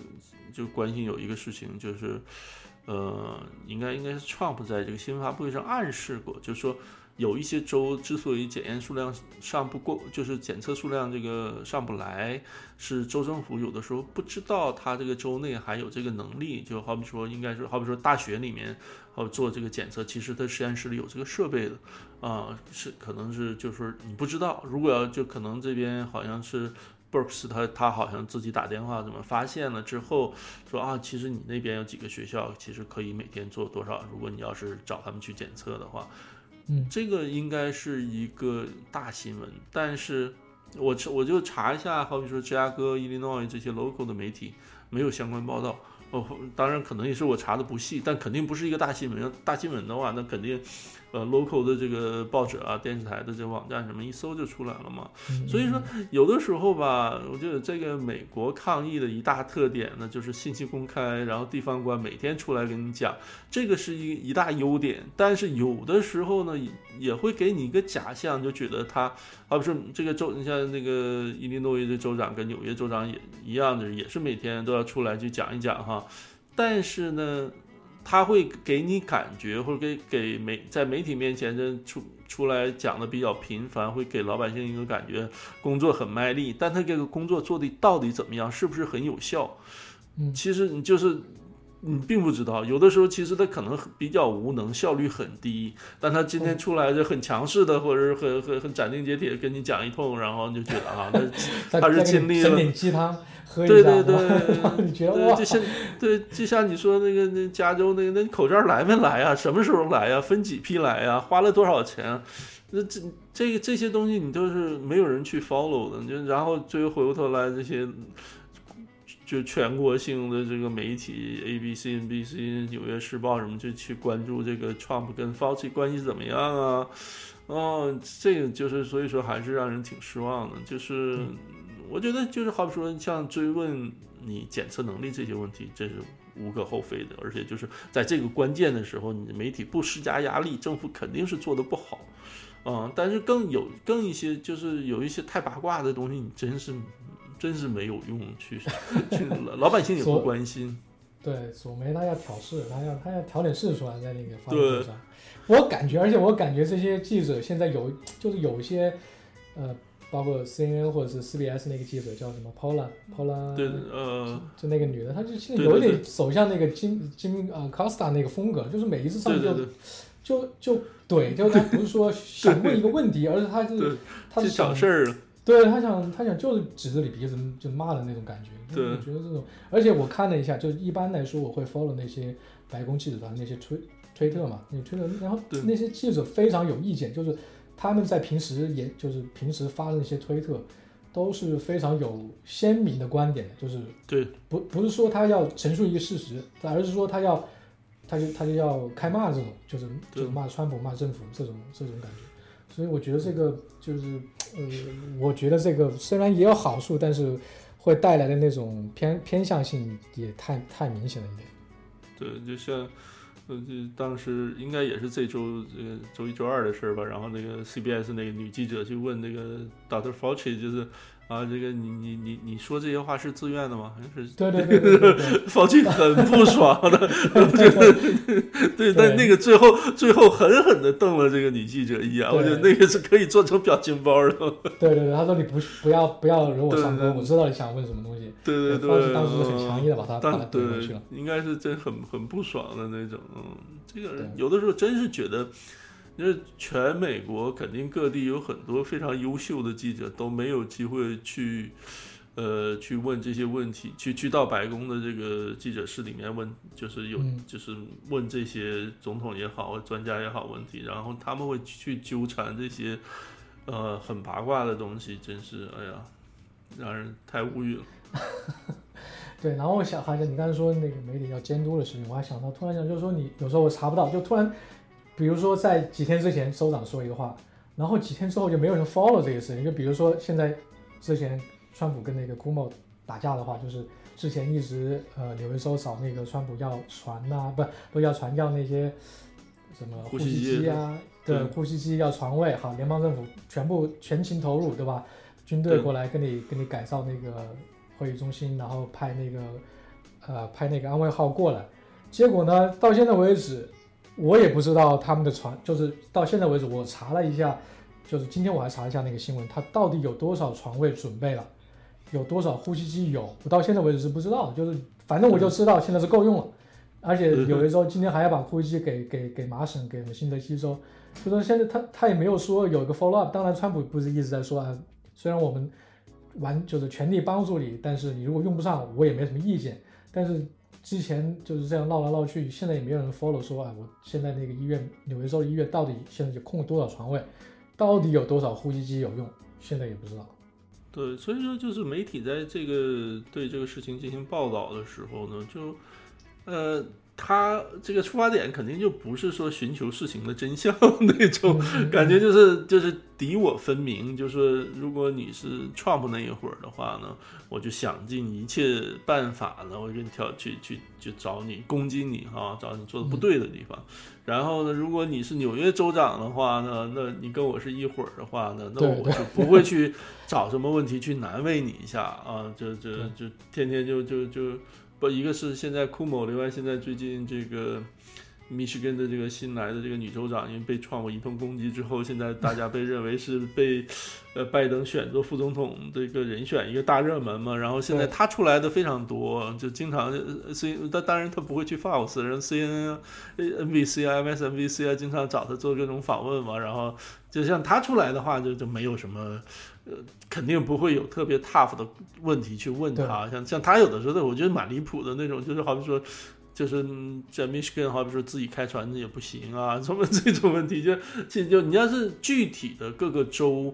就关心有一个事情，就是呃，应该应该是 Trump 在这个新闻发布会上暗示过，就是说。有一些州之所以检验数量上不过，就是检测数量这个上不来，是州政府有的时候不知道他这个州内还有这个能力，就好比说应该是好比说大学里面，好做这个检测，其实他实验室里有这个设备的，啊、是可能是就是你不知道，如果要就可能这边好像是。Berks 他他好像自己打电话怎么发现了之后说啊，其实你那边有几个学校，其实可以每天做多少，如果你要是找他们去检测的话，这个应该是一个大新闻，但是我我就查一下，好比说芝加哥、伊利诺伊这些 local 的媒体没有相关报道。哦，当然可能也是我查的不细，但肯定不是一个大新闻。大新闻的话，那肯定，呃，local 的这个报纸啊、电视台的这个网站什么一搜就出来了嘛。嗯所以说，有的时候吧，我觉得这个美国抗议的一大特点呢，就是信息公开，然后地方官每天出来跟你讲，这个是一一大优点。但是有的时候呢，也也会给你一个假象，就觉得他，啊不是这个州，你像那个伊利诺伊的州长跟纽约州长也一样的，也是每天都要出来去讲一讲哈。但是呢，他会给你感觉，或者给给媒在媒体面前这出出来讲的比较频繁，会给老百姓一个感觉工作很卖力，但他这个工作做的到底怎么样，是不是很有效？嗯其实你就是。你并不知道，有的时候其实他可能比较无能，效率很低，但他今天出来就很强势的，或者是很很很斩钉截铁跟你讲一通，然后你就觉得啊，他他是尽力了点鸡汤喝一对，对对你觉得对，哇就，像 对，就像你说那个那加州那个那口罩来没来啊？什么时候来呀？分几批来呀？花了多少钱？那这这这些东西你都是没有人去 follow 的，就然后最后回过头来这些。就全国性的这个媒体，ABC、NBC、纽约时报什么，就去关注这个 Trump 跟 Fauci 关系怎么样啊？哦，这个就是所以说还是让人挺失望的。就是我觉得就是好比说像追问你检测能力这些问题，这是无可厚非的。而且就是在这个关键的时候，你的媒体不施加压力，政府肯定是做的不好。嗯，但是更有更一些就是有一些太八卦的东西，你真是真是没有用去去老老百姓也不关心。对，左梅他要挑事，他要他要挑点事出来在那个发布会上。我感觉，而且我感觉这些记者现在有，就是有一些，呃，包括 CNN 或者是 CBS 那个记者叫什么 Paula Paula，对，呃，就那个女的，她就现在有一点走向那个金金呃 Costa 那个风格，就是每一次上去就对对对，就就怼，就他不是说想问一个问题，而是他是他是想事儿了。对他想他想就是指着你鼻子就骂的那种感觉。对我觉得这种，而且我看了一下，就一般来说我会 follow 那些白宫记者团那些推推特嘛，那推特，然后对那些记者非常有意见，就是他们在平时也就是平时发的那些推特。都是非常有鲜明的观点的，就是对不不是说他要陈述一个事实，而是说他要他就他就要开骂这种，就是就是骂川普骂政府这种这种感觉。所以我觉得这个就是呃，我觉得这个虽然也有好处，但是会带来的那种偏偏向性也太太明显了一点。对，就像，呃，就当时应该也是这周这个周一周二的事儿吧。然后那个 CBS 那个女记者就问那个 Dr. Fauci，就是啊，这个你你你你说这些话是自愿的吗？还是对对对对对对 Fauci 很不 爽的，就 是对，但那个最后最后狠狠的瞪了这个女记者一眼，我觉得那个是可以做成表情包的。对对对，他说你不不要不要惹我上对对钩，我知道你想问什么东西。对对对，当时是很强硬的把他把他当对怼回去了。应该是真很很不爽的那种。嗯，这个对有的时候真是觉得，就是全美国肯定各地有很多非常优秀的记者都没有机会去。呃，去问这些问题，去去到白宫的这个记者室里面问，就是有、嗯就是问这些总统也好，专家也好问题，然后他们会去纠缠这些呃很八卦的东西，真是哎呀，让人太无语了。对，然后我想，好像你刚才说那个媒体要监督的事情，我还想到，突然想就是说你有时候我查不到，就突然，比如说在几天之前州长说一个话，然后几天之后就没有人 follow 这个事情，就比如说现在之前川普跟那个 Cuomo 打架的话，就是之前一直呃纽约州找那个川普要船呐、不不要船要那些什么呼吸机机啊，对，呼吸机要床位，好，联邦政府全部全情投入，对吧？军队过来跟你跟你改造那个会议中心，然后派那个呃派那个安慰号过来。结果呢，到现在为止，我也不知道他们的传，就是到现在为止，我查了一下，就是今天我还查了一下那个新闻，它到底有多少床位准备了，有多少呼吸机有，我到现在为止是不知道的，就是反正我就知道现在是够用了。而且有的时候今天还要把呼吸机给给给麻省，给新泽西州，就说现在他他也没有说有一个 follow up。当然，川普不是一直在说啊，虽然我们完就是全力帮助你，但是你如果用不上，我也没什么意见。但是之前就是这样闹来闹去，现在也没有人 follow 说啊，我现在那个医院纽约州医院到底现在有空了多少床位，到底有多少呼吸机有用，现在也不知道。对，所以说就是媒体在这个对这个事情进行报道的时候呢，就呃，他这个出发点肯定就不是说寻求事情的真相那种感觉，就是就是敌我分明。就是如果你是 Trump 那一会儿的话呢，我就想尽一切办法呢，我给你挑去去去找你攻击你哈、找你做的不对的地方。然后呢，如果你是纽约州长的话呢，那你跟我是一伙儿的话呢，那我就不会去找什么问题去难为你一下啊，就就就天天就就就不，一个是现在酷某，另外现在最近这个。密歇根的这个新来的这个女州长，因为被创过一通攻击之后，现在大家被认为是被，呃，拜登选做副总统这个人选一个大热门嘛。然后现在对他出来的非常多，就经常呃 C，但当然他不会去 Fox，然后 CNN 啊、NBC 啊、MSNBC 啊，经常找他做各种访问嘛。然后就像他出来的话，就就没有什么。呃，肯定不会有特别 tough 的问题去问他，像像他有的时候，我觉得蛮离谱的那种，就是好比说，就是嗯在 Michigan，好比说自己开船也不行啊，什么 这种问题，就就就你要是具体的各个州，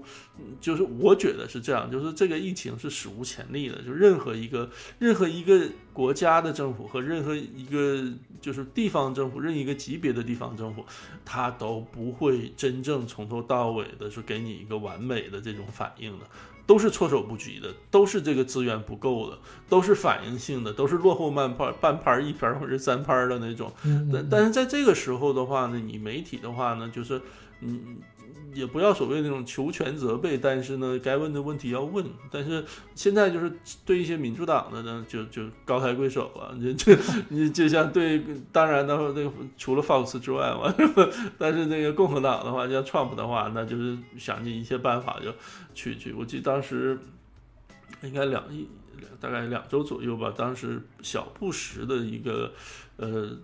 就是我觉得是这样，就是这个疫情是史无前例的，就任何一个任何一个国家的政府和任何一个就是地方政府，任一个级别的地方政府，他都不会真正从头到尾的是给你一个完美的这种反应的。都是措手不及的，都是这个资源不够的，都是反应性的，都是落后半拍、半拍儿、一拍儿或者三拍儿的那种。但但是在这个时候的话呢，你媒体的话呢，就是嗯，也不要所谓那种求全责备，但是呢，该问的问题要问。但是现在就是对一些民主党的呢，就就高抬贵手啊，就就你就像对，当然的话，那个除了 Fox 之外嘛，但是那个共和党的话，像 Trump 的话，那就是想尽一切办法就去去。我记得当时应该两一大概两周左右吧，当时小布什的一个呃。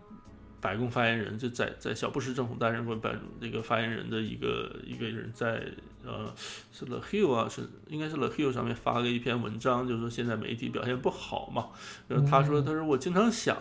白宫发言人就在在小布什政府担任过白那个发言人的一个一个人在呃是 The Hill 啊，是应该是 The Hill 上面发了一篇文章，就是说现在媒体表现不好嘛。呃，他说他说我经常想。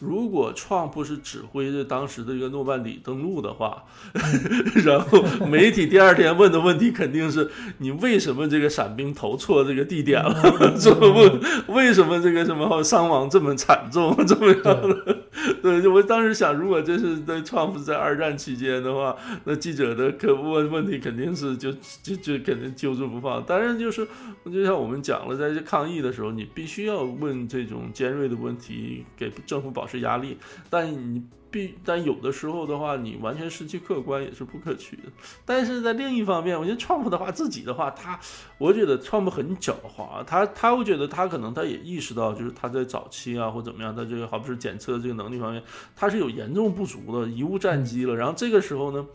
如果创普是指挥着当时的一个诺曼底登陆的话，然后媒体第二天问的问题肯定是你为什么这个伞兵投错这个地点了？怎么问？为什么这个什么伤亡这么惨重？怎么样的？对，我当时想，如果这是在创普在二战期间的话，那记者的可问问题肯定是就就就肯定揪住不放。当然，就是就像我们讲了，在这抗议的时候，你必须要问这种尖锐的问题，给政府保持压力。但你必但有的时候的话，你完全失去客观也是不可取的。但是在另一方面，我觉得川普的话，自己的话，他我觉得川普很狡猾，他他会觉得他可能他也意识到，就是他在早期啊或怎么样，他这个好比是检测这个能力方面，他是有严重不足的，贻误战机了。然后这个时候呢，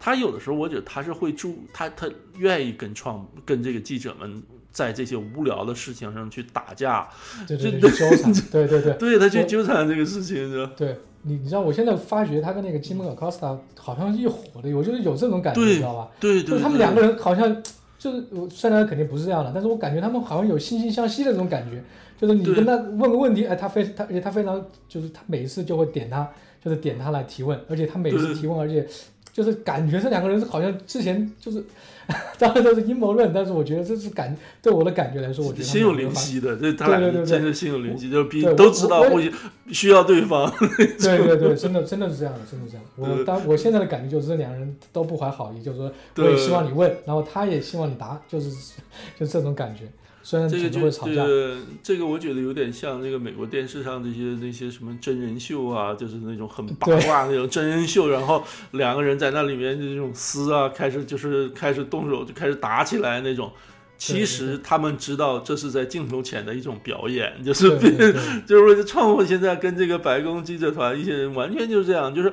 他有的时候我觉得他是会注他他愿意跟创跟这个记者们。在这些无聊的事情上去打架，对对对，纠缠，对 对对，对他去纠缠这个事情是吧？对你，你知道我现在发觉他跟那个基蒙·科斯塔好像一伙的，我就是有这种感觉，你知道吧？对对，就他们两个人好像就是我虽然肯定不是这样的，但是我感觉他们好像有惺惺相惜的这种感觉，就是你跟他问个问题，哎，他非他而且他非常就是他每一次就会点他，就是点他来提问，而且他每次提问，而且就是感觉这两个人是好像之前就是。当然都是阴谋论，但是我觉得这是感对我的感觉来说，我觉得心有灵犀的，这他俩真的心有灵犀，就是比都知道互需要对方。对对 对，真的真的是这样的，真的这样。我当我现在的感觉就是这两个人都不怀好意，就是说我也希望你问，然后他也希望你答，就是 就这种感觉。虽然这个会吵架，这个我觉得有点像那个美国电视上那些那些什么真人秀啊，就是那种很八卦那种真人秀，然后两个人在那里面这种撕啊，开始就是开始动手就开始打起来那种。其实他们知道这是在镜头前的一种表演，就是 就是说，创普现在跟这个白宫记者团一些人完全就是这样。就是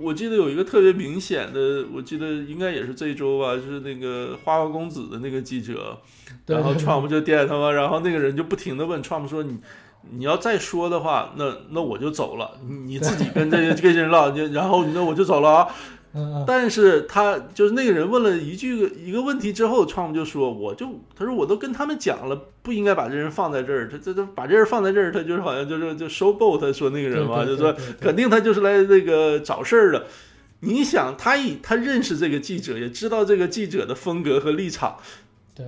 我记得有一个特别明显的，我记得应该也是这一周吧，就是那个花花公子的那个记者，然后创普就点他嘛，然后那个人就不停的问创普说：“你你要再说的话，那那我就走了，你自己跟这些 这些人唠，然后那我就走了啊。”但是他就是那个人问了一句一个问题之后，创普就说：“我就他说我都跟他们讲了，不应该把这人放在这儿。他这这把这人放在这儿，他就是好像就是就收购。他说那个人嘛，就说肯定他就是来那个找事儿的。你想，他以他认识这个记者，也知道这个记者的风格和立场。”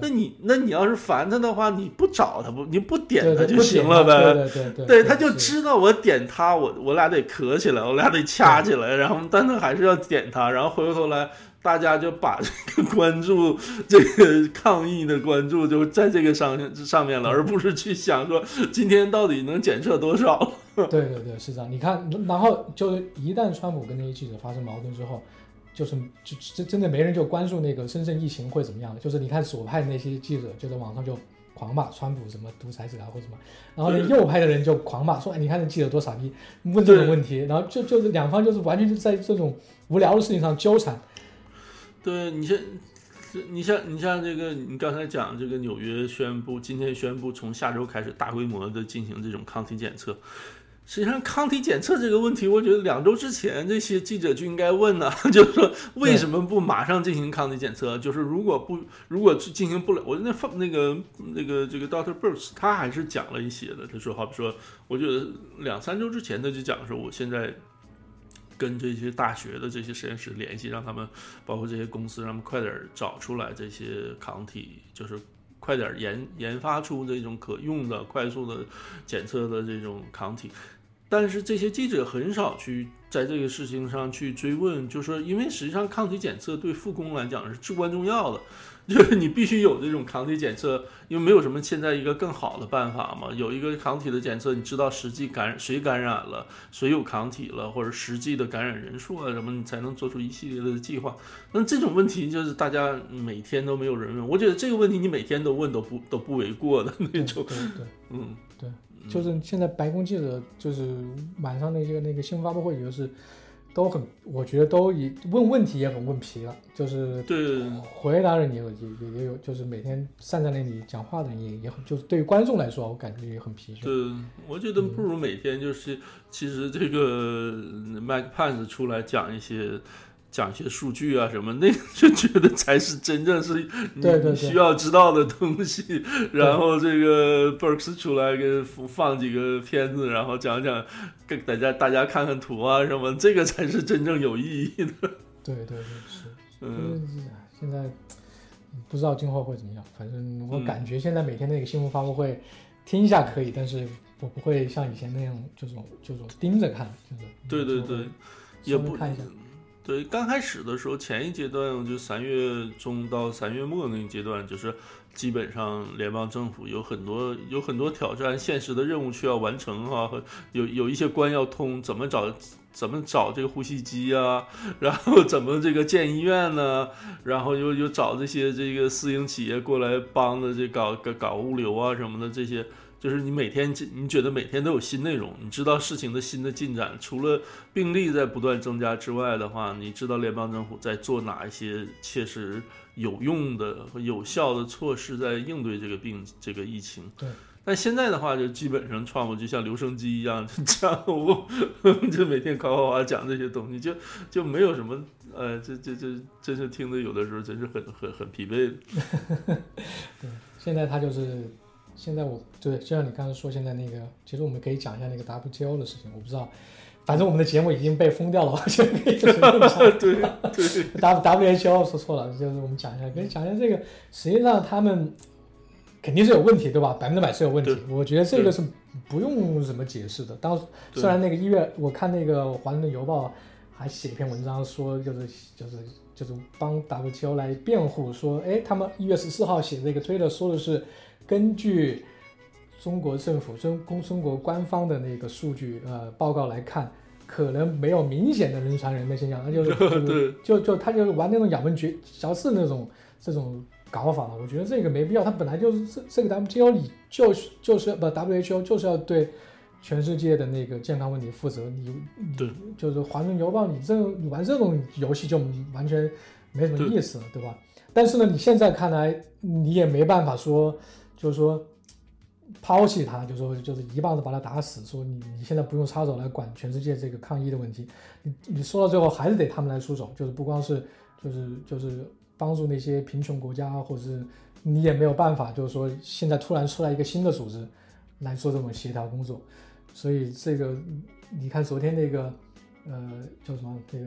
那你那你要是烦他的话，你不找他不，你不点他就行了呗。对对对，对他就知道我点他，我我俩得磕起来，我俩得掐起来，然后但他还是要点他，然后回过头来，大家就把这个关注这个抗议的关注就在这个上上面了，而不是去想说今天到底能检测多少。对对对，是这样。你看，然后就一旦川普跟那些记者发生矛盾之后。就是就真真的没人就关注那个深圳疫情会怎么样的，就是你看左派的那些记者就在网上就狂骂川普什么独裁者啊或什么，然后呢右派的人就狂骂说，哎你看这记者多傻逼，问这种问题，然后就就是两方就是完全就在这种无聊的事情上纠缠。对你像，你像你像这个你刚才讲这个纽约宣布今天宣布从下周开始大规模的进行这种抗体检测。实际上，抗体检测这个问题，我觉得两周之前这些记者就应该问了，就是说为什么不马上进行抗体检测？就是如果不如果进行不了，我那放那个那个这个 Doctor Burks 他还是讲了一些的。他说，好比说，我觉得两三周之前他就讲说，我现在跟这些大学的这些实验室联系，让他们包括这些公司，让他们快点找出来这些抗体，就是快点研研发出这种可用的、快速的检测的这种抗体。但是这些记者很少去在这个事情上去追问，就说，因为实际上抗体检测对复工来讲是至关重要的，就是你必须有这种抗体检测，因为没有什么现在一个更好的办法嘛。有一个抗体的检测，你知道实际感谁感染了，谁有抗体了，或者实际的感染人数啊什么，你才能做出一系列的计划。那这种问题就是大家每天都没有人问，我觉得这个问题你每天都问都不都不为过的那种。对对，嗯，对。就是现在白宫记者，就是晚上那些那个新闻发布会，就是都很，我觉得都也问问题也很问皮了，就是对回答人也有也也也有，就是每天站在那里讲话的人也也很，就是对于观众来说，我感觉也很疲倦。对，我觉得不如每天就是，其实这个 Mike Pence 出来讲一些。讲一些数据啊什么，那就觉得才是真正是你需要知道的东西。然后这个 Burks 出来给放几个片子，然后讲讲，给大家大家看看图啊什么，这个才是真正有意义的。对对对是，嗯，现在不知道今后会怎么样，反正我嗯感觉现在每天那个新闻发布会听一下可以，但是我不会像以前那样就是就是盯着看，就是对对对，也不看一下。对，刚开始的时候，前一阶段就三月中到三月末那个阶段，就是基本上联邦政府有很多有很多挑战、现实的任务需要完成哈、有有一些关要通，怎么找怎么找这个呼吸机啊，然后怎么这个建医院呢，然后又又找这些这个私营企业过来帮着这搞搞搞物流啊什么的这些。就是你每天你觉得每天都有新内容，你知道事情的新的进展。除了病例在不断增加之外的话，你知道联邦政府在做哪一些切实有用的和有效的措施在应对这个病这个疫情。对。但现在的话，就基本上创我就像留声机一样，就讲我 就每天夸夸夸讲这些东西，就就没有什么呃，这这这真是听的有的时候真是很很很疲惫的。对现在他就是，现在我对，就像你刚才说，现在那个，其实我们可以讲一下那个 WTO 的事情。我不知道，反正我们的节目已经被封掉了，我就可以随便讲。对对 W WHO 说错了，就是我们讲一下，跟讲一下这个，实际上他们肯定是有问题，对吧？百分之百是有问题。我觉得这个是不用怎么解释的。当对虽然那个一月，我看那个《华盛顿邮报》还写一篇文章说，就是就是就是帮 WTO 来辩护，说，哎，他们一月十四号写这个推特说的是根据中国政府中公中国官方的那个数据呃报告来看。可能没有明显的人传人的现象，那就是 就就就他就是玩那种咬文嚼嚼字那种这种搞法了。我觉得这个没必要，他本来就是这这个 WTO 里就是就是不 WHO 就是要对全世界的那个健康问题负责。你你对就是《华盛顿邮报》，你这你玩这种游戏就完全没什么意思了，对吧？但是呢，你现在看来你也没办法说，就是说。抛弃他，就说就是一棒子把他打死，说你你现在不用插手来管全世界这个抗疫的问题，你你说到最后还是得他们来出手，就是不光是就是就是帮助那些贫穷国家，或者是你也没有办法，就是说现在突然出来一个新的组织来做这种协调工作，所以这个你看昨天那个呃叫什么这个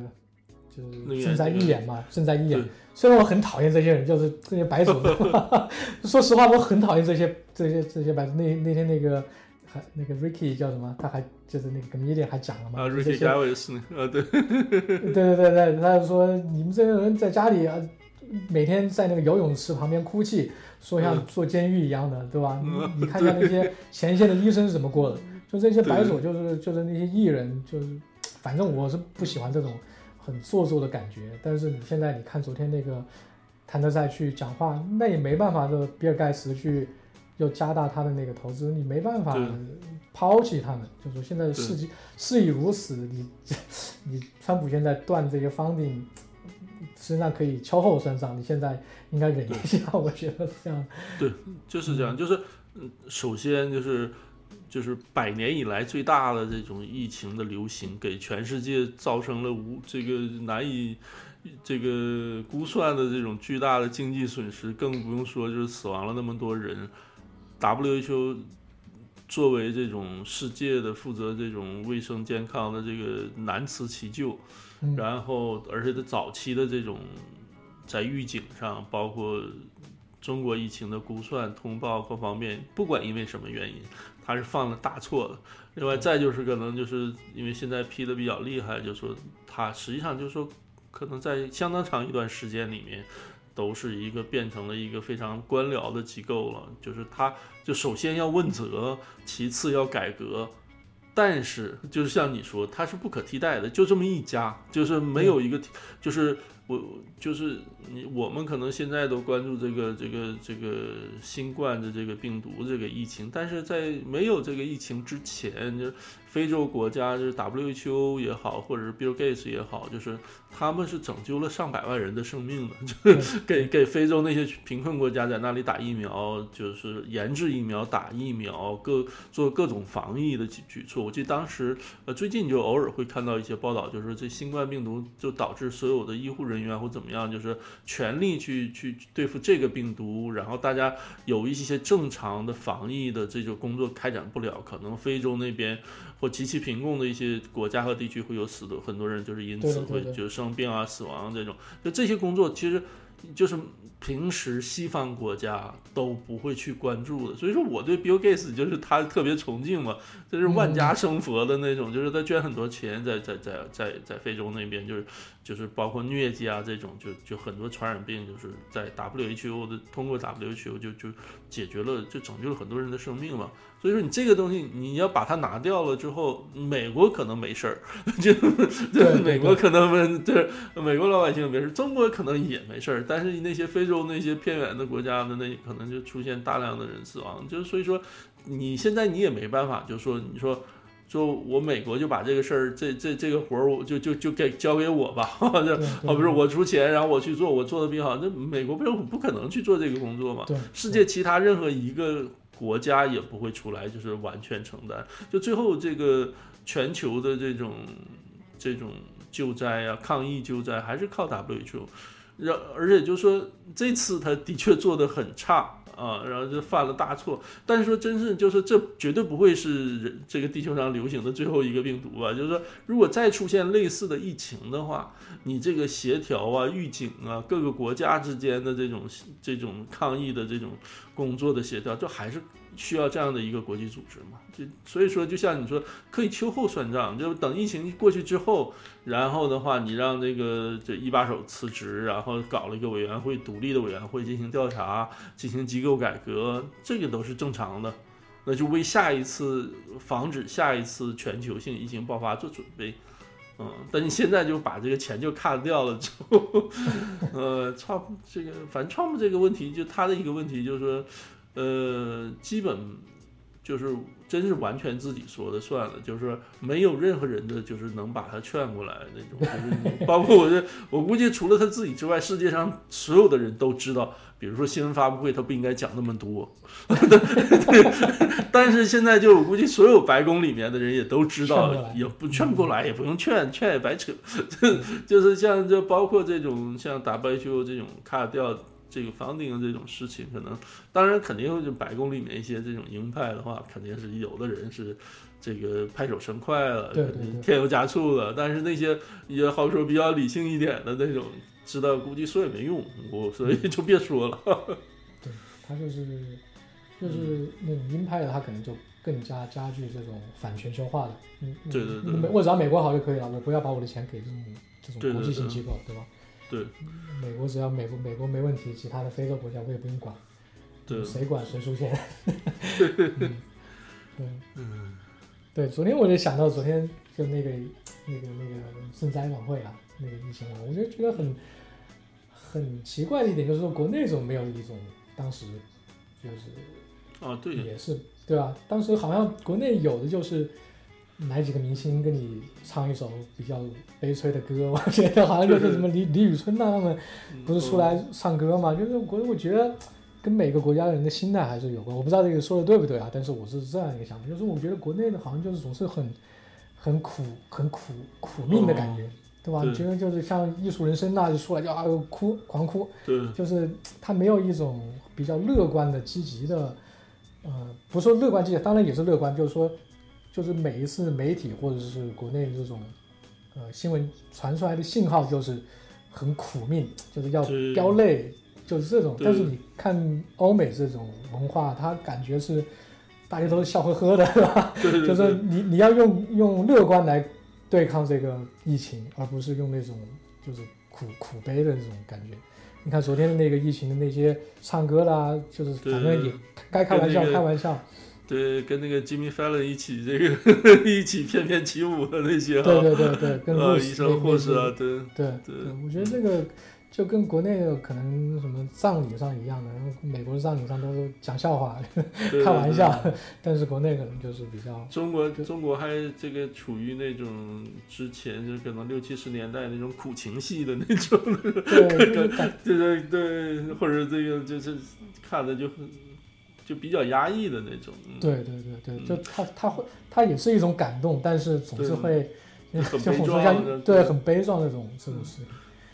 就是正在预演嘛，正在预演。虽然我很讨厌这些人，就是这些白手，说实话，我很讨厌这些这些这些白手。那那天那个还那个 Ricky 叫什么？他还就是那个 comedian 还讲了嘛？啊，Ricky 这些 Gervais 啊，对，对对对对，他就说你们这些人在家里啊，每天在那个游泳池旁边哭泣，说像坐监狱一样的，对吧？你 你看一下那些前线的医生是怎么过的，就这些白手，就是就是那些艺人，就是反正我是不喜欢这种很做作的感觉。但是你现在你看昨天那个谭德赛去讲话，那也没办法的，比尔盖茨去又加大他的那个投资，你没办法抛弃他们。就说现在的事情事已如此，你你川普现在断这些 funding，实际上可以秋后算账，你现在应该忍一下，我觉得是这样。对就是这样，就是嗯，首先就是就是百年以来最大的这种疫情的流行，给全世界造成了无这个难以这个估算的这种巨大的经济损失，更不用说就是死亡了那么多人。WHO 作为这种世界的负责这种卫生健康的这个难辞其咎，嗯然后而且在早期的这种在预警上，包括中国疫情的估算、通报各方面，不管因为什么原因，他是犯了大错的。另外，再就是可能就是因为现在批的比较厉害，就说他实际上就是说，可能在相当长一段时间里面，都是一个变成了一个非常官僚的机构了。就是他就首先要问责，其次要改革。但是，就是像你说，它是不可替代的，就这么一家，就是没有一个，就是我就是你，我们可能现在都关注这个这个这个新冠的这个病毒这个疫情，但是在没有这个疫情之前，就是非洲国家，就是 WHO 也好，或者是 Bill Gates 也好，就是他们是拯救了上百万人的生命的，就是给给非洲那些贫困国家在那里打疫苗，就是研制疫苗、打疫苗，各做各种防疫的举举措。我记得当时，呃，最近就偶尔会看到一些报道，就是这新冠病毒就导致所有的医护人员或怎么样，就是全力去去对付这个病毒，然后大家有一些正常的防疫的这种工作开展不了，可能非洲那边。或极其贫困的一些国家和地区会有死的很多人，就是因此会就生病啊、死亡这种。就这些工作，其实就是平时西方国家都不会去关注的。所以说，我对 Bill Gates 就是他特别崇敬嘛，就是万家生佛的那种，就是他捐很多钱在在在在在非洲那边，就是就是包括疟疾啊这种，就就很多传染病，就是在 WHO 的通过 WHO 就就解决了，就拯救了很多人的生命嘛。所以说你这个东西你要把它拿掉了之后，美国可能没事儿，就就美国可能没，就是美国老百姓没事，中国可能也没事儿，但是那些非洲那些偏远的国家的那可能就出现大量的人死亡，就是所以说你现在你也没办法，就说你说说我美国就把这个事儿这这这个活儿我就就就给交给我吧，就好比说我出钱然后我去做，我做的比较好，那美国不不可能去做这个工作嘛，世界其他任何一个。国家也不会出来，就是完全承担。就最后这个全球的这种这种救灾啊，抗疫救灾还是靠 WHO。然而且就说这次他的确做的很差啊，然后就犯了大错。但是说真是就是这绝对不会是人这个地球上流行的最后一个病毒吧？就是说如果再出现类似的疫情的话，你这个协调啊、预警啊，各个国家之间的这种这种抗疫的这种。工作的协调，就还是需要这样的一个国际组织嘛？就所以说，就像你说，可以秋后算账，就等疫情过去之后，然后的话，你让这个这一把手辞职，然后搞了一个委员会，独立的委员会进行调查，进行机构改革，这个都是正常的。那就为下一次防止下一次全球性疫情爆发做准备。嗯，但你现在就把这个钱就卡掉了之后，呃，创这个反正创 u 这个问题，就他的一个问题就是说，呃，基本就是真是完全自己说的算了，就是没有任何人的就是能把他劝过来那种，就是 包括我这，我估计除了他自己之外，世界上所有的人都知道。比如说新闻发布会，他不应该讲那么多，但是现在就我估计所有白宫里面的人也都知道，也不劝不过来，也不用劝，劝也白扯。就是像就包括这种像 WHO 这种卡掉这个 funding 这种事情，可能当然肯定就白宫里面一些这种鹰派的话，肯定是有的人是这个拍手称快了，添油加醋了。但是那些也好说比较理性一点的那种。知道估计说也没用，我所以就别说了。对他就是就是那种鹰派的，他可能就更加加剧这种反全球化的。嗯，对对对。美我只要美国好就可以了，我不要把我的钱给这种这种国际性机构，对吧？对。美国只要美国美国没问题，其他的非洲国家我也不用管。对。谁管谁出钱？对。嗯。对，昨天我就想到昨天就那个那个那个赈灾晚会啊。那个疫情啊，我就觉得很很奇怪的一点，就是说国内怎么没有一种当时就是啊，对，也是对吧？当时好像国内有的就是来几个明星跟你唱一首比较悲催的歌，我觉得好像就是什么李李宇春呐他们不是出来唱歌嘛？就是我我觉得跟每个国家的人的心态还是有关。我不知道这个说的对不对啊？但是我是这样一个想法，就是我觉得国内的好像就是总是很很苦很苦苦命的感觉。对吧？你觉得就是像艺术人生那就出来就啊哭狂哭，对，就是他没有一种比较乐观的、积极的，呃，不说乐观积极，当然也是乐观，就是说，就是每一次媒体或者是国内这种，呃，新闻传出来的信号就是很苦命，就是要飙泪，就是这种。但是你看欧美这种文化，它感觉是大家都是笑呵呵的，是吧？就是你你要用用乐观来。对抗这个疫情，而不是用那种就是苦苦悲的那种感觉。你看昨天的那个疫情的那些唱歌啦，就是反正也该开玩笑开玩笑，对，跟那个 Jimmy Fallon 一起这个 一起翩翩起舞的那些哈，对对对对，跟呃，医生护士啊，对对对对，我觉得这个就跟国内的可能什么葬礼上一样的，美国的葬礼上都是讲笑话、开玩。笑，但是国内可能就是比较中国中国还这个处于那种之前就可能六七十年代那种苦情戏的那种，对，就是感对对对，或者这个就是看的就很就比较压抑的那种。嗯，对对对对，就他他会他也是一种感动，但是总是对会 很悲壮的对很悲壮那种这种事情。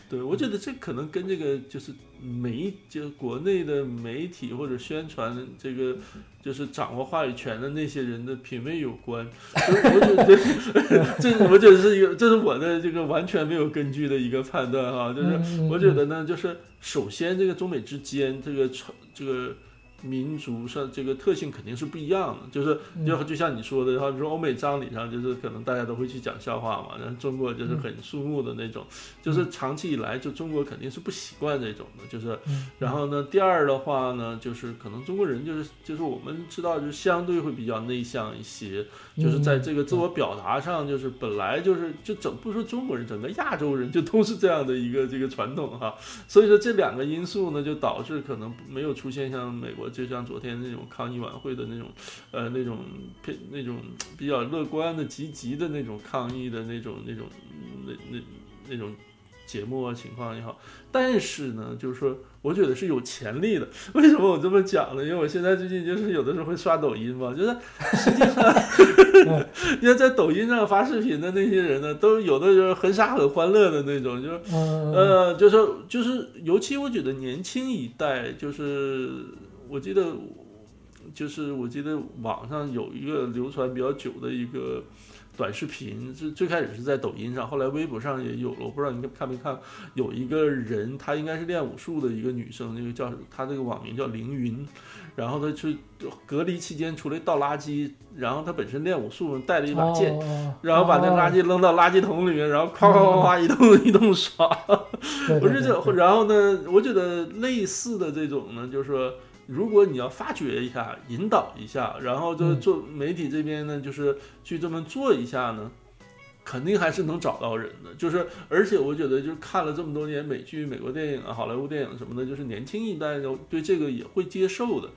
对，我觉得这可能跟这个就是媒，就国内的媒体或者宣传这个，就是掌握话语权的那些人的品味有关。就是我觉得 这，我觉得是一个，这是我的这个完全没有根据的一个判断哈。就是嗯我觉得呢，就是首先这个中美之间这个传这个。民族上这个特性肯定是不一样的，就是嗯。就就像你说的，然后说欧美葬礼上，就是可能大家都会去讲笑话嘛，然后中国就是很肃穆的那种，就是长期以来就中国肯定是不习惯这种的，就是嗯。然后呢，第二的话呢，就是可能中国人就是就是我们知道，就是相对会比较内向一些，就是在这个自我表达上，就是本来就是就整不说中国人，整个亚洲人就都是这样的一个这个传统哈，所以说这两个因素呢，就导致可能没有出现像美国，就像昨天那种抗议晚会的那种，呃那种偏那种比较乐观的、积极的那种抗议的那种那种那那那种。节目啊，情况也好，但是呢，就是说，我觉得是有潜力的。为什么我这么讲呢？因为我现在最近就是有的时候会刷抖音嘛，就是实际上 你看在抖音上发视频的那些人呢，都有的就是很傻很欢乐的那种，就是嗯呃，就是就是，尤其我觉得年轻一代，就是我记得，就是我记得网上有一个流传比较久的一个短视频，是最开始是在抖音上，后来微博上也有了。我不知道你看没看，有一个人，她应该是练武术的一个女生，那个叫她这个网名叫凌云，然后她去隔离期间出来倒垃圾，然后她本身练武术带了一把剑。哦然后把那垃圾扔到垃圾桶里面，然后夸夸夸夸一通一通刷，对不是这，然后呢，我觉得类似的这种呢，就是说，如果你要发掘一下、引导一下，然后就嗯做媒体这边呢，就是去这么做一下呢，肯定还是能找到人的。就是，而且我觉得，就是看了这么多年美剧、美国电影啊、好莱坞电影什么的，就是年轻一代的对这个也会接受的。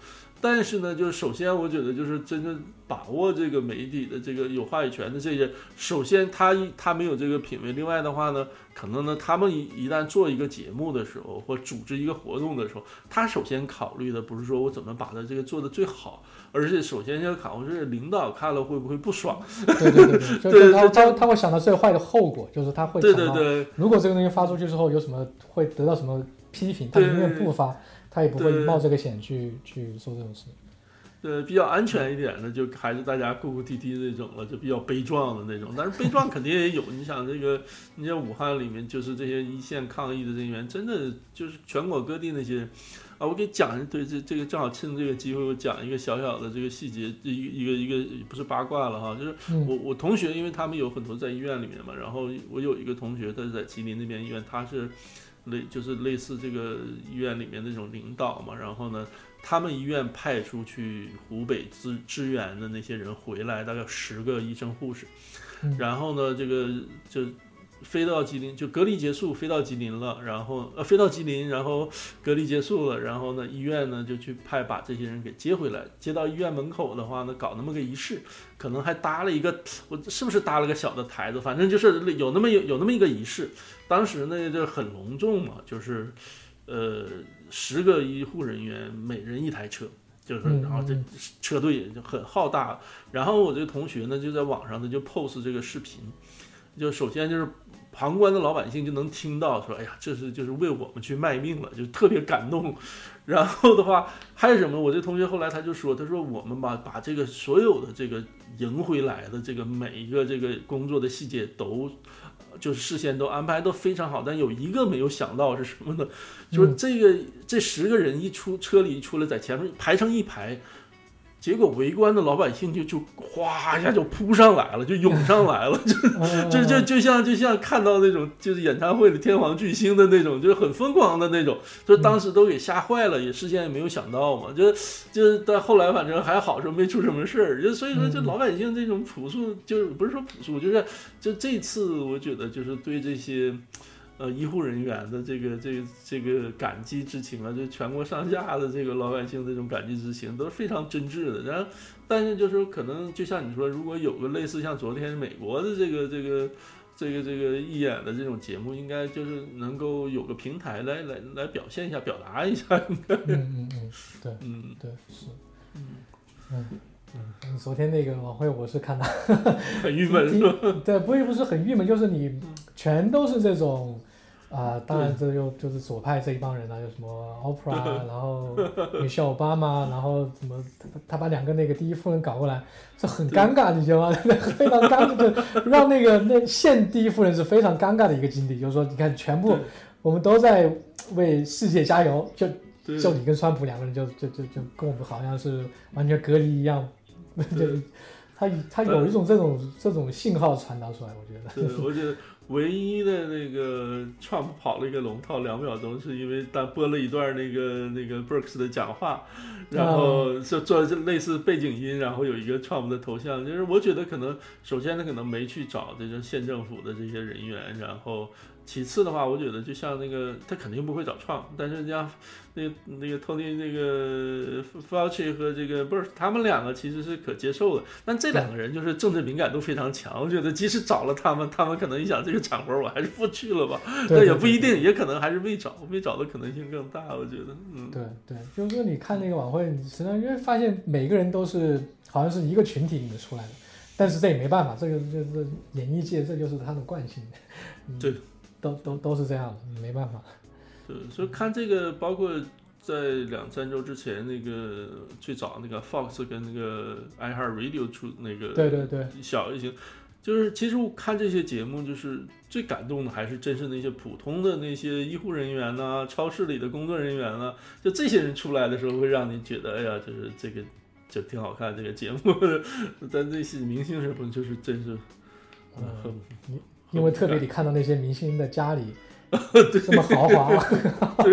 但是呢，就是首先我觉得就是真正把握这个媒体的这个有话语权的这些，首先他一他没有这个品位，另外的话呢，可能呢他们一一旦做一个节目的时候，或组织一个活动的时候，他首先考虑的不是说我怎么把它这个做的最好，而是首先要考虑是领导看了会不会不爽。对对对对，他他他会想到最坏的后果，就是他会对对对如果这个东西发出去之后有什么会得到什么批评，他对宁愿不发，他也不会冒这个险去去做这种事。呃，比较安全一点的，就还是大家哭哭啼啼那种了，就比较悲壮的那种。但是悲壮肯定也有，你想这个，你像武汉里面就是这些一线抗疫的人员，真的就是全国各地那些人啊。我给讲一对这这个正好趁这个机会，我讲一个小小的这个细节，一一个一个不是八卦了哈，就是嗯我我同学，因为他们有很多在医院里面嘛，然后我有一个同学他是在吉林那边医院，他是类就是类似这个医院里面那种领导嘛，然后呢。他们医院派出去湖北支支援的那些人回来，大概十个医生护士，嗯然后呢，这个就飞到吉林，就隔离结束，飞到吉林了，然后呃飞到吉林，然后隔离结束了，然后呢，医院呢就去派把这些人给接回来，接到医院门口的话呢，搞那么个仪式，可能还搭了一个，我是不是搭了个小的台子，反正就是有那么有有那么一个仪式，当时呢就很隆重嘛，就是。呃，十个医护人员，每人一台车，就是，嗯然后这嗯车队也就很浩大。然后我这个同学呢，就在网上呢就 pose 这个视频，就首先就是旁观的老百姓就能听到说，哎呀，这是就是为我们去卖命了，就特别感动。然后的话还有什么？我这同学后来他就说，他说我们把把这个所有的这个赢回来的这个每一个这个工作的细节都。就是事先都安排都非常好，但有一个没有想到是什么呢？就是这个这十个人一出车里一出来，在前面排成一排，结果围观的老百姓就就哗一下就扑上来了，就涌上来了，就就就就像就像看到那种就是演唱会的天皇巨星的那种，就是很疯狂的那种，就当时都给吓坏了，也事先也没有想到嘛，就就但后来反正还好说没出什么事儿，就所以说就老百姓这种朴素，就是不是说朴素，就是就这次我觉得就是对这些。呃，医护人员的这个、这个、这个感激之情啊，就全国上下的这个老百姓这种感激之情，都是非常真挚的。然后，但是就是可能，就像你说，如果有个类似像昨天美国的这个、这个、这个、这个义演的这种节目，应该就是能够有个平台来、来、来表现一下、表达一下。应该。嗯嗯嗯，对，嗯对是，嗯嗯嗯，昨天那个晚会我是看的，很郁闷是吧？对，不不是很郁闷，就是你全都是这种。啊，当然这又就是左派这一帮人啊，有什么 Oprah，然后米歇尔奥巴马，然后什么他他把两个那个第一夫人搞过来，这很尴尬，你知道吗？非常尴尬，就让那个那现第一夫人是非常尴尬的一个经历，就是说你看全部我们都在为世界加油，就就你跟川普两个人就就就就跟我们好像是完全隔离一样，就他他有一种这种这种信号传达出来，我觉得。对，我觉得。唯一的那个 Trump 跑了一个龙套两秒钟，是因为他播了一段那个那个 Burks 的讲话，然后就做类似背景音，然后有一个 Trump 的头像。就是我觉得可能首先他可能没去找这个县政府的这些人员，然后。其次的话，我觉得就像那个，他肯定不会找创，但是像那那个 Tony 那个 Fauci 和这个不是他们两个其实是可接受的，但这两个人就是政治敏感度非常强，我觉得即使找了他们，他们可能一想这个场合我还是不去了吧，那也不一定，也可能还是未找，未找的可能性更大，我觉得，嗯，对对，就是说你看那个晚会，你实际上因为发现每个人都是好像是一个群体里面出来的，但是这也没办法，这个这这演艺界这就是他的惯性，对。都都都是这样的，没办法。对，所以看这个，包括在两三周之前，那个最早那个 Fox 跟那个 iHeartRadio 出那个，对对对，小一些，就是其实我看这些节目，就是最感动的还是真是那些普通的那些医护人员呐，超市里的工作人员呐，就这些人出来的时候，会让你觉得，哎呀，就是这个就挺好看这个节目。但这些明星什么，就是真是很。因为特别你看到那些明星的家里 这么豪华，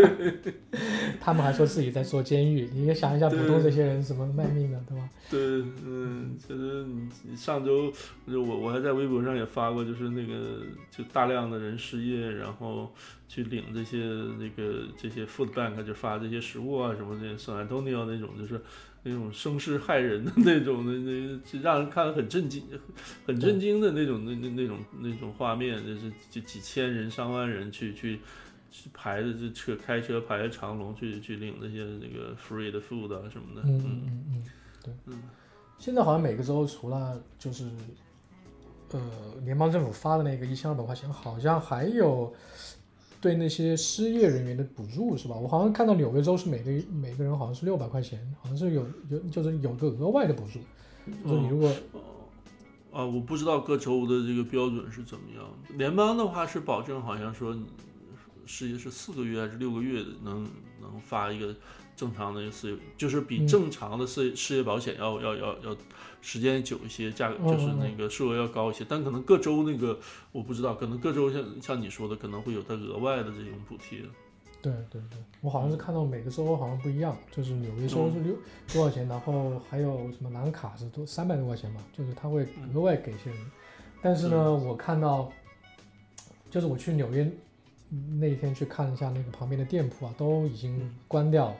他们还说自己在做监狱，你也想一下，普通这些人怎么卖命的，对吧？对，嗯，其实你上周就我我还在微博上也发过，就是那个就大量的人失业，然后去领这些那个这些 food bank 就发这些食物啊什么的，圣安东尼奥那种就是。那种声势骇人的那种的，那让人看了很震惊，很震惊的那种，那那那种那种画面，就是就几千人、上万人去去去排着这车，开车排着长龙去去领那些那个 free 的 food 啊什么的。嗯嗯嗯嗯，对。嗯，现在好像每个州除了就是呃联邦政府发的那个一千二百块钱，好像还有。对那些失业人员的补助是吧？我好像看到纽约州是每个每个人好像是六百块钱，好像是有有就是有个额外的补助。就是你如果啊，我不知道各州的这个标准是怎么样。联邦的话是保证，好像说失业是四个月还是六个月能能发一个。正常的失业就是比正常的失失业保险要要要要时间久一些，价格就是那个数额要高一些，但可能各州那个我不知道，可能各州像像你说的可能会有它额外的这种补贴。对对对，我好像是看到每个州好像不一样，就是纽约州是六多少钱，然后还有什么南卡是多三百多块钱吧，就是他会额外给一些人。但是呢，我看到就是我去纽约那天去看了一下那个旁边的店铺啊，都已经关掉了。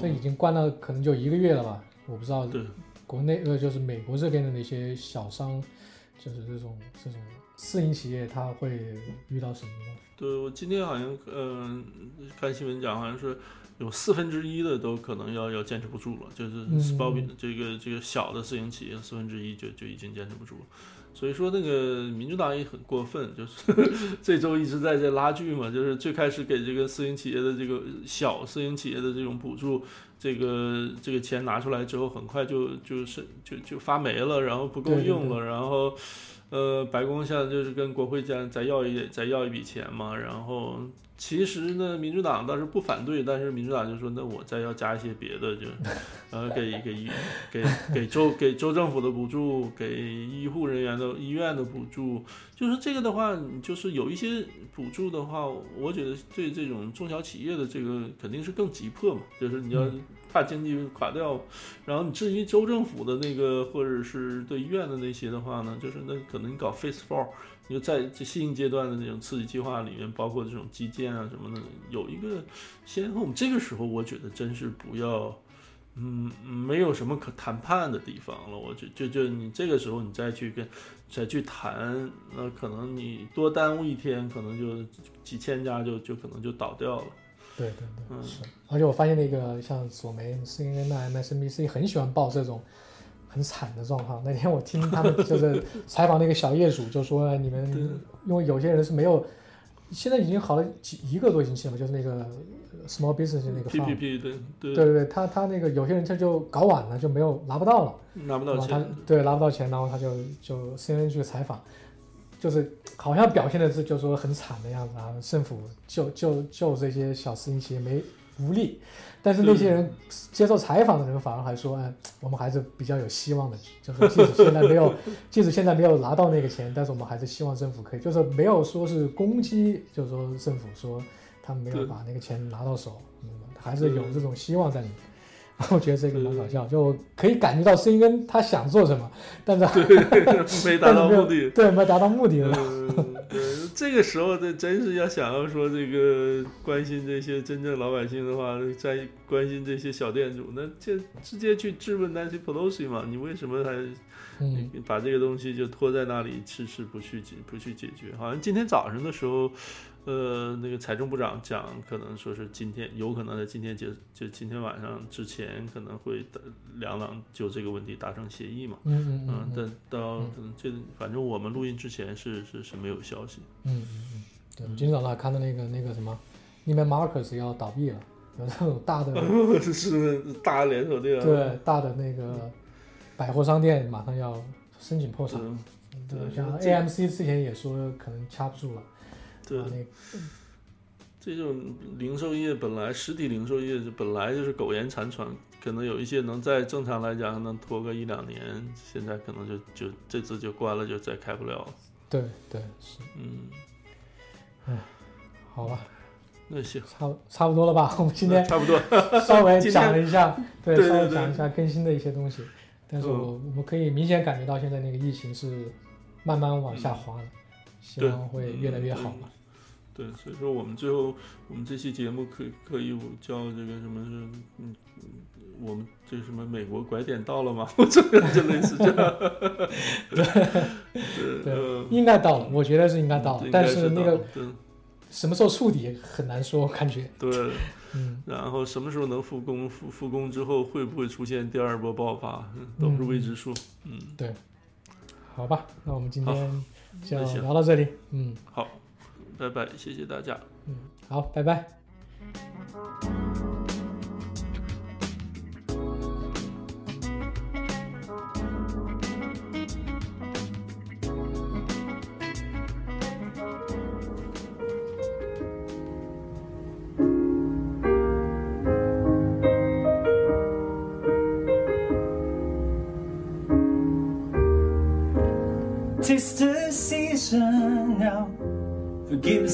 这已经关了，可能就一个月了吧？我不知道，国内呃，就是美国这边的那些小商，就是这种这种私营企业，他会遇到什么？对我今天好像嗯看新闻讲，好像是有四分之一的都可能要要坚持不住了，就是包比这个这个小的私营企业四分之一就就已经坚持不住了。所以说那个民主党也很过分，就是 这周一直在这拉锯嘛，就是最开始给这个私营企业的这个小私营企业的这种补助，这个这个钱拿出来之后，很快就就是就就发没了，然后不够用了，然后呃白宫现在就是跟国会再再要一再要一笔钱嘛，然后其实呢，民主党倒是不反对，但是民主党就说，那我再要加一些别的，就呃给给给给州给州政府的补助，给医护人员的医院的补助，就是这个的话，就是有一些补助的话，我觉得对这种中小企业的这个肯定是更急迫嘛，就是你要怕经济垮掉，然后你至于州政府的那个或者是对医院的那些的话呢，就是那可能你搞 Face Four。就在这新阶段的那种刺激计划里面，包括这种基建啊什么的，有一个先后。这个时候，我觉得真是不要，嗯，没有什么可谈判的地方了。我就就就你这个时候你再去跟再去谈，那可能你多耽误一天，可能就几千家就就可能就倒掉了。对对对，是。而且我发现那个像索梅、CNN、MSNBC 很喜欢报这种。很惨的状况。那天我听他们就是 采访那个小业主，就说你们因为有些人是没有，现在已经好了几一个多星期了，就是那个 small business 那个 P P P 对对。对对，他他那个有些人他就搞晚了，就没有拿不到了，拿不到钱，对拿不到钱，然后他就就 C N 去采访，就是好像表现的是就说很惨的样子啊，政府就就就这些小私营企业没无力。但是那些人接受采访的人反而还说，哎，我们还是比较有希望的，就是即使现在没有，即使现在没有拿到那个钱，但是我们还是希望政府可以，就是没有说是攻击，就是说政府说他们没有把那个钱拿到手，嗯，还是有这种希望在里面。我觉得这个蛮搞笑，就可以感觉到声音他想做什么，但是没达到目的，对，没达到目的。对，这个时候这真是要想要说这个关心这些真正老百姓的话，在关心这些小店主，那就直接去质问 Nancy Pelosi 嘛，你为什么还把这个东西就拖在那里迟迟不去解不去解决？好像今天早上的时候。呃，那个财政部长讲，可能说是今天有可能在今天结，就今天晚上之前可能会两党就这个问题达成协议嘛。嗯嗯嗯。但到这，反正我们录音之前是是是没有消息。嗯嗯嗯。对，今天早上还看到那个那个什么，那边 Marcus 要倒闭了，有那种大的。是是大连锁店。对，大的那个百货商店马上要申请破产。对，像 AMC 之前也说可能掐不住了。对，这种零售业本来实体零售业就本来就是苟延残喘，可能有一些能在正常来讲能拖个一两年，现在可能就就这次就关了，就再开不了。了。对对是，嗯，哎，好吧，那行，差差不多了吧？我们今天 差不多，稍微讲了一下，对，稍微讲一下更新的一些东西，但是我我们可以明显感觉到现在那个疫情是慢慢往下滑了，希望会越来越好吧。对，所以说我们最后，我们这期节目可可以叫这个什么是，嗯，我们这什么美国拐点到了吗？我这个就类似这样。对对，应该到了，我觉得是应该到了，但是那个什么时候触底很难说，感觉。对，嗯，然后什么时候能复工？复复工之后会不会出现第二波爆发？都是未知数。嗯，对。好吧，那我们今天就聊到这里。嗯，好。拜拜，谢谢大家。嗯，好，拜拜。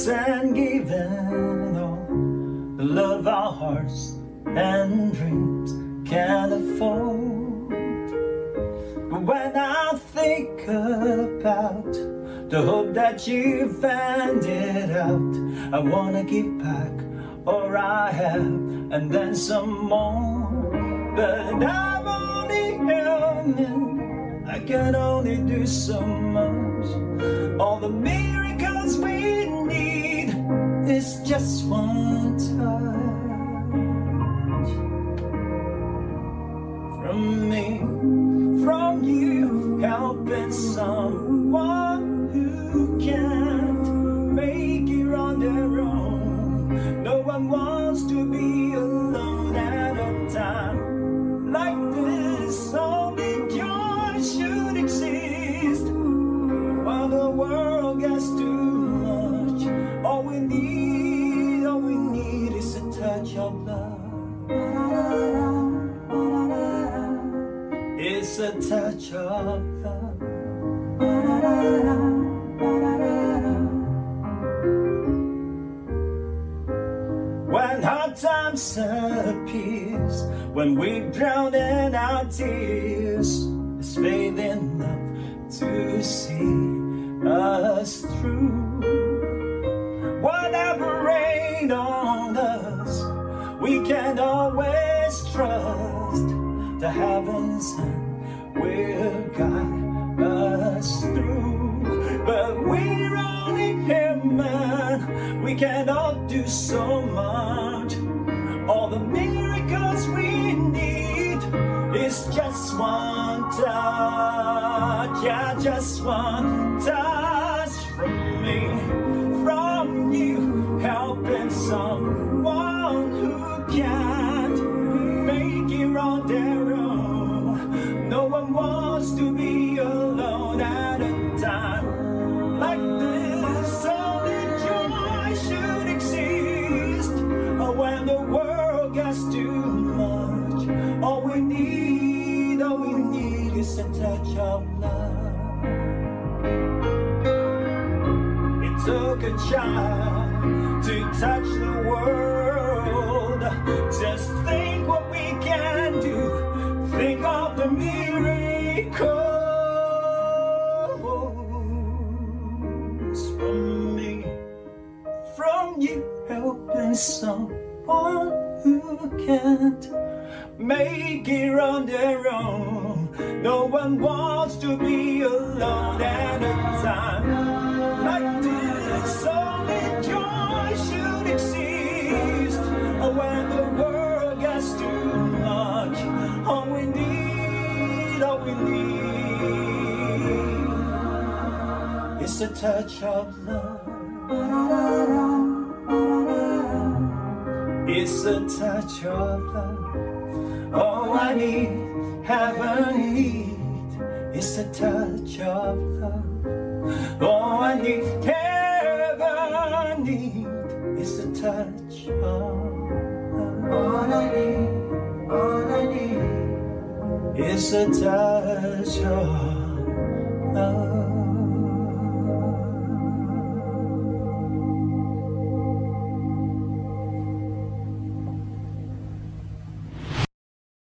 And given all the love our hearts and dreams can afford. But when I think about the hope that you handed out, I wanna give back all I have and then some more. But I'm only human, I can only do so much. All the need is just one touch from me, from you, helping someone who can't make it on their own. No one wants to be touch of love. When hard times appears, when we drown in our tears, it's faith enough to see us through. Whatever rain on us, we can always trust the heavens will guide us through. But we're only human, we cannot do so much. All the miracles we need is just one touch, yeah, just one touch from me, from you, child to touch the world. Just think what we can do. Think of the miracles from me, from you, helping someone who can't make it on their own. No one wants to be alone at a time we need is a touch of love. It's a touch of love. All I need, heaven need, is a touch of love. All I need, heaven need, is a touch of love. All I need, all I need, 夜色太骄